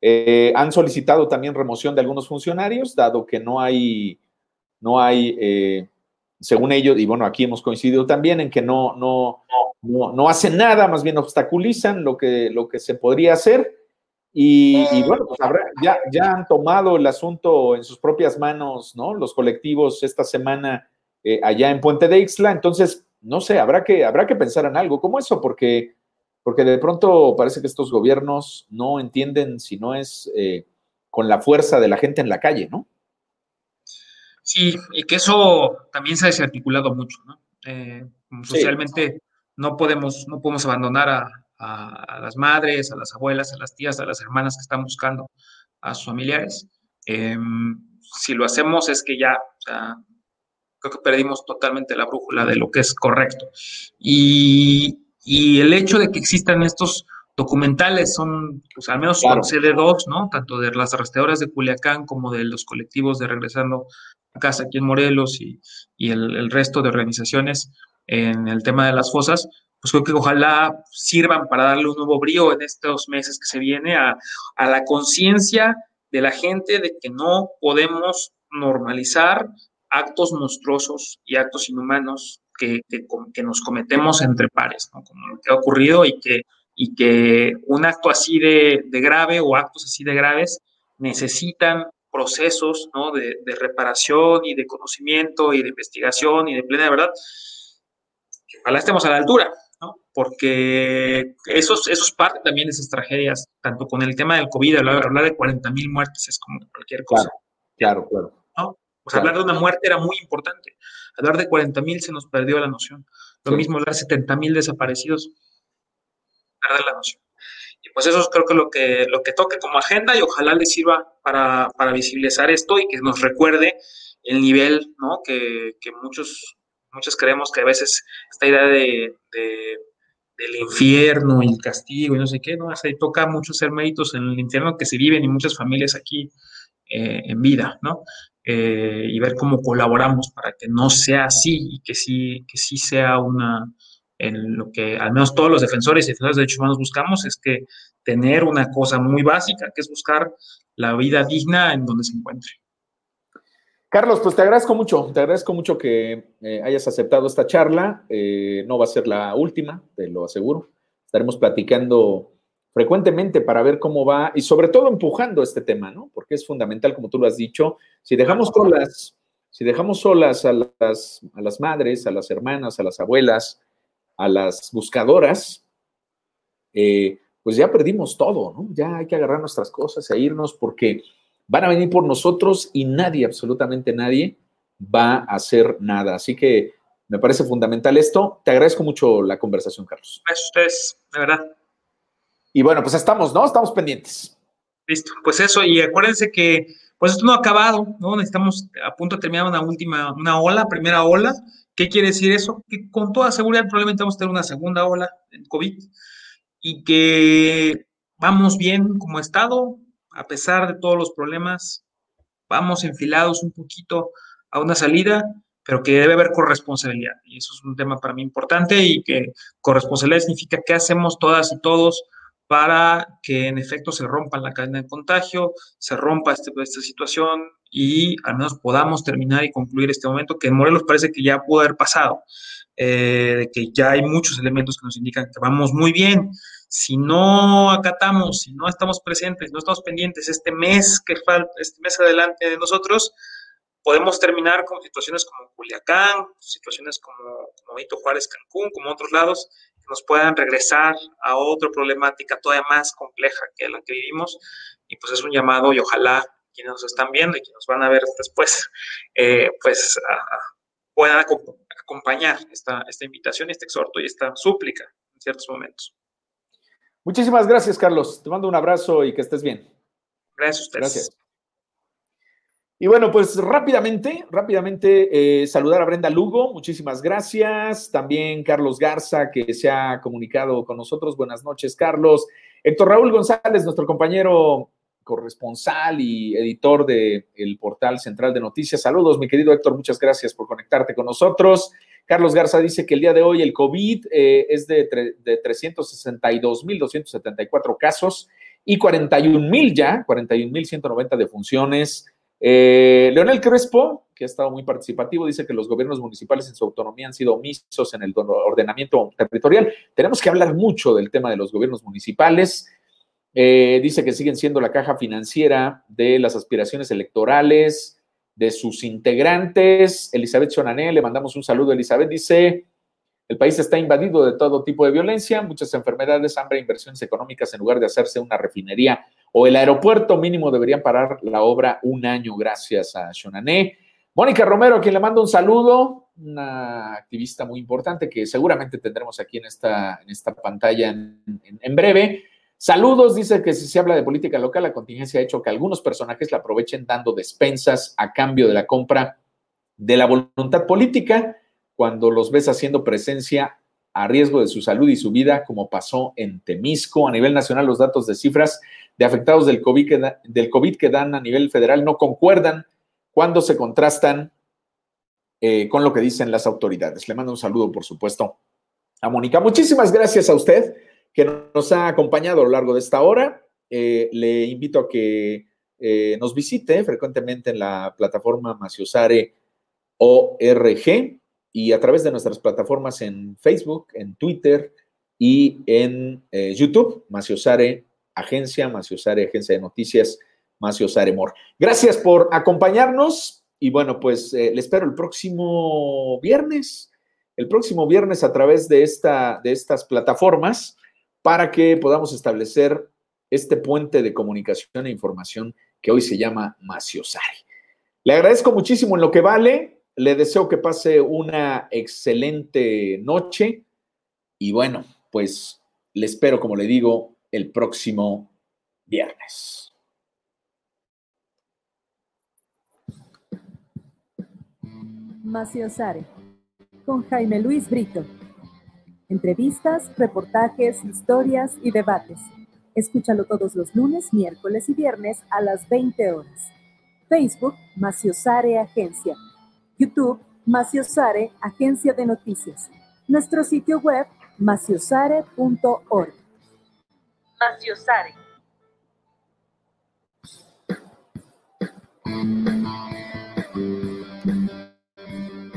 S1: Eh, han solicitado también remoción de algunos funcionarios, dado que no hay, no hay eh, según ellos, y bueno, aquí hemos coincidido también en que no, no, no, hacen nada, más bien obstaculizan lo que, lo que se podría hacer. Y, bueno, pues ya, ya han tomado el asunto en sus propias manos, ¿no? Los colectivos esta semana eh, allá en Puente de Ixla. Entonces, no sé, habrá que, habrá que pensar en algo como eso, porque porque de pronto parece que estos gobiernos no entienden si no es eh, con la fuerza de la gente en la calle, ¿no?
S3: Sí, y que eso también se ha desarticulado mucho, ¿no? Eh, socialmente no, podemos, no podemos abandonar a, las madres, a las abuelas, a las tías, a las hermanas que están buscando a sus familiares. Em, si lo hacemos es que ya, o sea, creo que perdimos totalmente la brújula de lo que es correcto. Y, el hecho de que existan estos documentales son, pues al menos claro. de dos, ¿no? Tanto de las rastreadoras de Culiacán como de los colectivos de Regresando Casa aquí en Morelos y, el, resto de organizaciones en el tema de las fosas, pues creo que ojalá sirvan para darle un nuevo brío en estos meses que se viene a, a la conciencia de la gente de que no podemos normalizar actos monstruosos y actos inhumanos que, que, nos cometemos entre pares, como lo que ha ocurrido y que, y que un acto así de, de grave o actos así de graves necesitan procesos ¿no? de, de, reparación y de conocimiento y de investigación y de plena verdad, que ojalá estemos a la altura, ¿no? porque esos, esos parte también de esas tragedias, tanto con el tema del COVID, hablar, hablar de 40 mil muertes es como cualquier cosa.
S1: Claro, claro.
S3: ¿no? Pues hablar de una muerte era muy importante. Hablar de 40 mil se nos perdió la noción. Lo mismo hablar de 70 mil desaparecidos, perder la noción. Y pues eso es creo que lo que, lo que toque como agenda y ojalá le sirva para, para visibilizar esto y que nos recuerde el nivel ¿no? que, que muchos, muchos creemos que a veces esta idea de, de del infierno y el castigo y no sé qué, ¿no? O toca mucho hacer méritos en el infierno que se viven y muchas familias aquí eh, en vida, ¿no? Eh, y ver cómo colaboramos para que no sea así y que sí, que sí sea una, en lo que al menos todos los defensores y defensores de derechos humanos buscamos, es que tener una cosa muy básica, que es buscar la vida digna en donde se encuentre.
S1: Carlos, pues te agradezco mucho, te agradezco mucho que eh, hayas aceptado esta charla. no va a ser la última, te lo aseguro. Estaremos platicando frecuentemente para ver cómo va y sobre todo empujando este tema, ¿no? Porque es fundamental, como tú lo has dicho, si dejamos solas, si dejamos solas a las, a las madres, a las hermanas, a las abuelas, a las buscadoras, eh, pues ya perdimos todo, ¿no? Ya hay que agarrar nuestras cosas e irnos porque van a venir por nosotros y nadie, absolutamente nadie, va a hacer nada. Así que me parece fundamental esto. Te agradezco mucho la conversación, Carlos.
S3: Gracias a ustedes, de verdad.
S1: Y bueno, pues estamos, ¿no? Estamos pendientes.
S3: Listo, pues eso, y acuérdense que pues esto no ha acabado, ¿no? Necesitamos a punto de terminar una última, una ola, primera ola. ¿Qué quiere decir eso? Que con toda seguridad probablemente vamos a tener una segunda ola en COVID y que vamos bien como Estado, a pesar de todos los problemas, vamos enfilados un poquito a una salida, pero que debe haber corresponsabilidad. Y eso es un tema para mí importante y que corresponsabilidad significa qué hacemos todas y todos para que en efecto se rompa la cadena de contagio, se rompa este, esta situación y al menos podamos terminar y concluir este momento que en Morelos parece que ya pudo haber pasado, eh, de que ya hay muchos elementos que nos indican que vamos muy bien. Si no acatamos, si no estamos presentes, no estamos pendientes este mes que falta, este mes adelante de nosotros, podemos terminar con situaciones como Culiacán, situaciones como, como Juárez, Cancún, como otros lados, nos puedan regresar a otra problemática todavía más compleja que la que vivimos. Y pues es un llamado y ojalá quienes nos están viendo y quienes nos van a ver después, eh, pues puedan acompañar esta, esta invitación, este exhorto y esta súplica en ciertos momentos.
S1: Muchísimas gracias, Carlos. Te mando un abrazo y que estés bien.
S3: Gracias a ustedes. Gracias.
S1: Y bueno, pues rápidamente, rápidamente eh, saludar a Brenda Lugo, muchísimas gracias. También Carlos Garza, que se ha comunicado con nosotros. Buenas noches, Carlos. Héctor Raúl González, nuestro compañero corresponsal y editor del portal Central de Noticias. Saludos, mi querido Héctor, muchas gracias por conectarte con nosotros. Carlos Garza dice que el día de hoy el COVID eh, es de, de 362.274 casos y 41.000 ya, 41.190 defunciones. Eh, Leonel Crespo, que ha estado muy participativo, dice que los gobiernos municipales en su autonomía han sido omisos en el ordenamiento territorial. Tenemos que hablar mucho del tema de los gobiernos municipales. Eh, dice que siguen siendo la caja financiera de las aspiraciones electorales de sus integrantes. Elizabeth Chonané, le mandamos un saludo. Elizabeth dice, El país está invadido de todo tipo de violencia, muchas enfermedades, hambre, inversiones económicas. En lugar de hacerse una refinería o el aeropuerto mínimo, deberían parar la obra un año gracias a Shonané. Mónica Romero, a quien le mando un saludo, una activista muy importante que seguramente tendremos aquí en esta, en esta pantalla en, en breve. Saludos, dice que si se habla de política local, la contingencia ha hecho que algunos personajes la aprovechen dando despensas a cambio de la compra de la voluntad política cuando los ves haciendo presencia a riesgo de su salud y su vida, como pasó en Temisco. A nivel nacional, los datos de cifras de afectados del COVID que, dan a nivel federal no concuerdan cuando se contrastan eh, con lo que dicen las autoridades. Le mando un saludo, por supuesto, a Mónica. Muchísimas gracias a usted que nos ha acompañado a lo largo de esta hora. Eh, le invito a que eh, nos visite frecuentemente en la plataforma Maciosare ORG y a través de nuestras plataformas en Facebook, en Twitter y en eh, YouTube, Maciosare Agencia, Maciosare Agencia de Noticias, Maciosare Mor. Gracias por acompañarnos y bueno, pues eh, le espero el próximo viernes, el próximo viernes a través de, esta, de estas plataformas para que podamos establecer este puente de comunicación e información que hoy se llama Maciosare. Le agradezco muchísimo en lo que vale. Le deseo que pase una excelente noche y bueno, pues le espero, como le digo, el próximo viernes.
S2: Maciosare, con Jaime Luis Brito. Entrevistas, reportajes, historias y debates. Escúchalo todos los lunes, miércoles y viernes a las 20 horas. Facebook, Maciosare Agencia. YouTube, Maciosare, Agencia de Noticias. Nuestro sitio web, maciosare.org. Maciosare.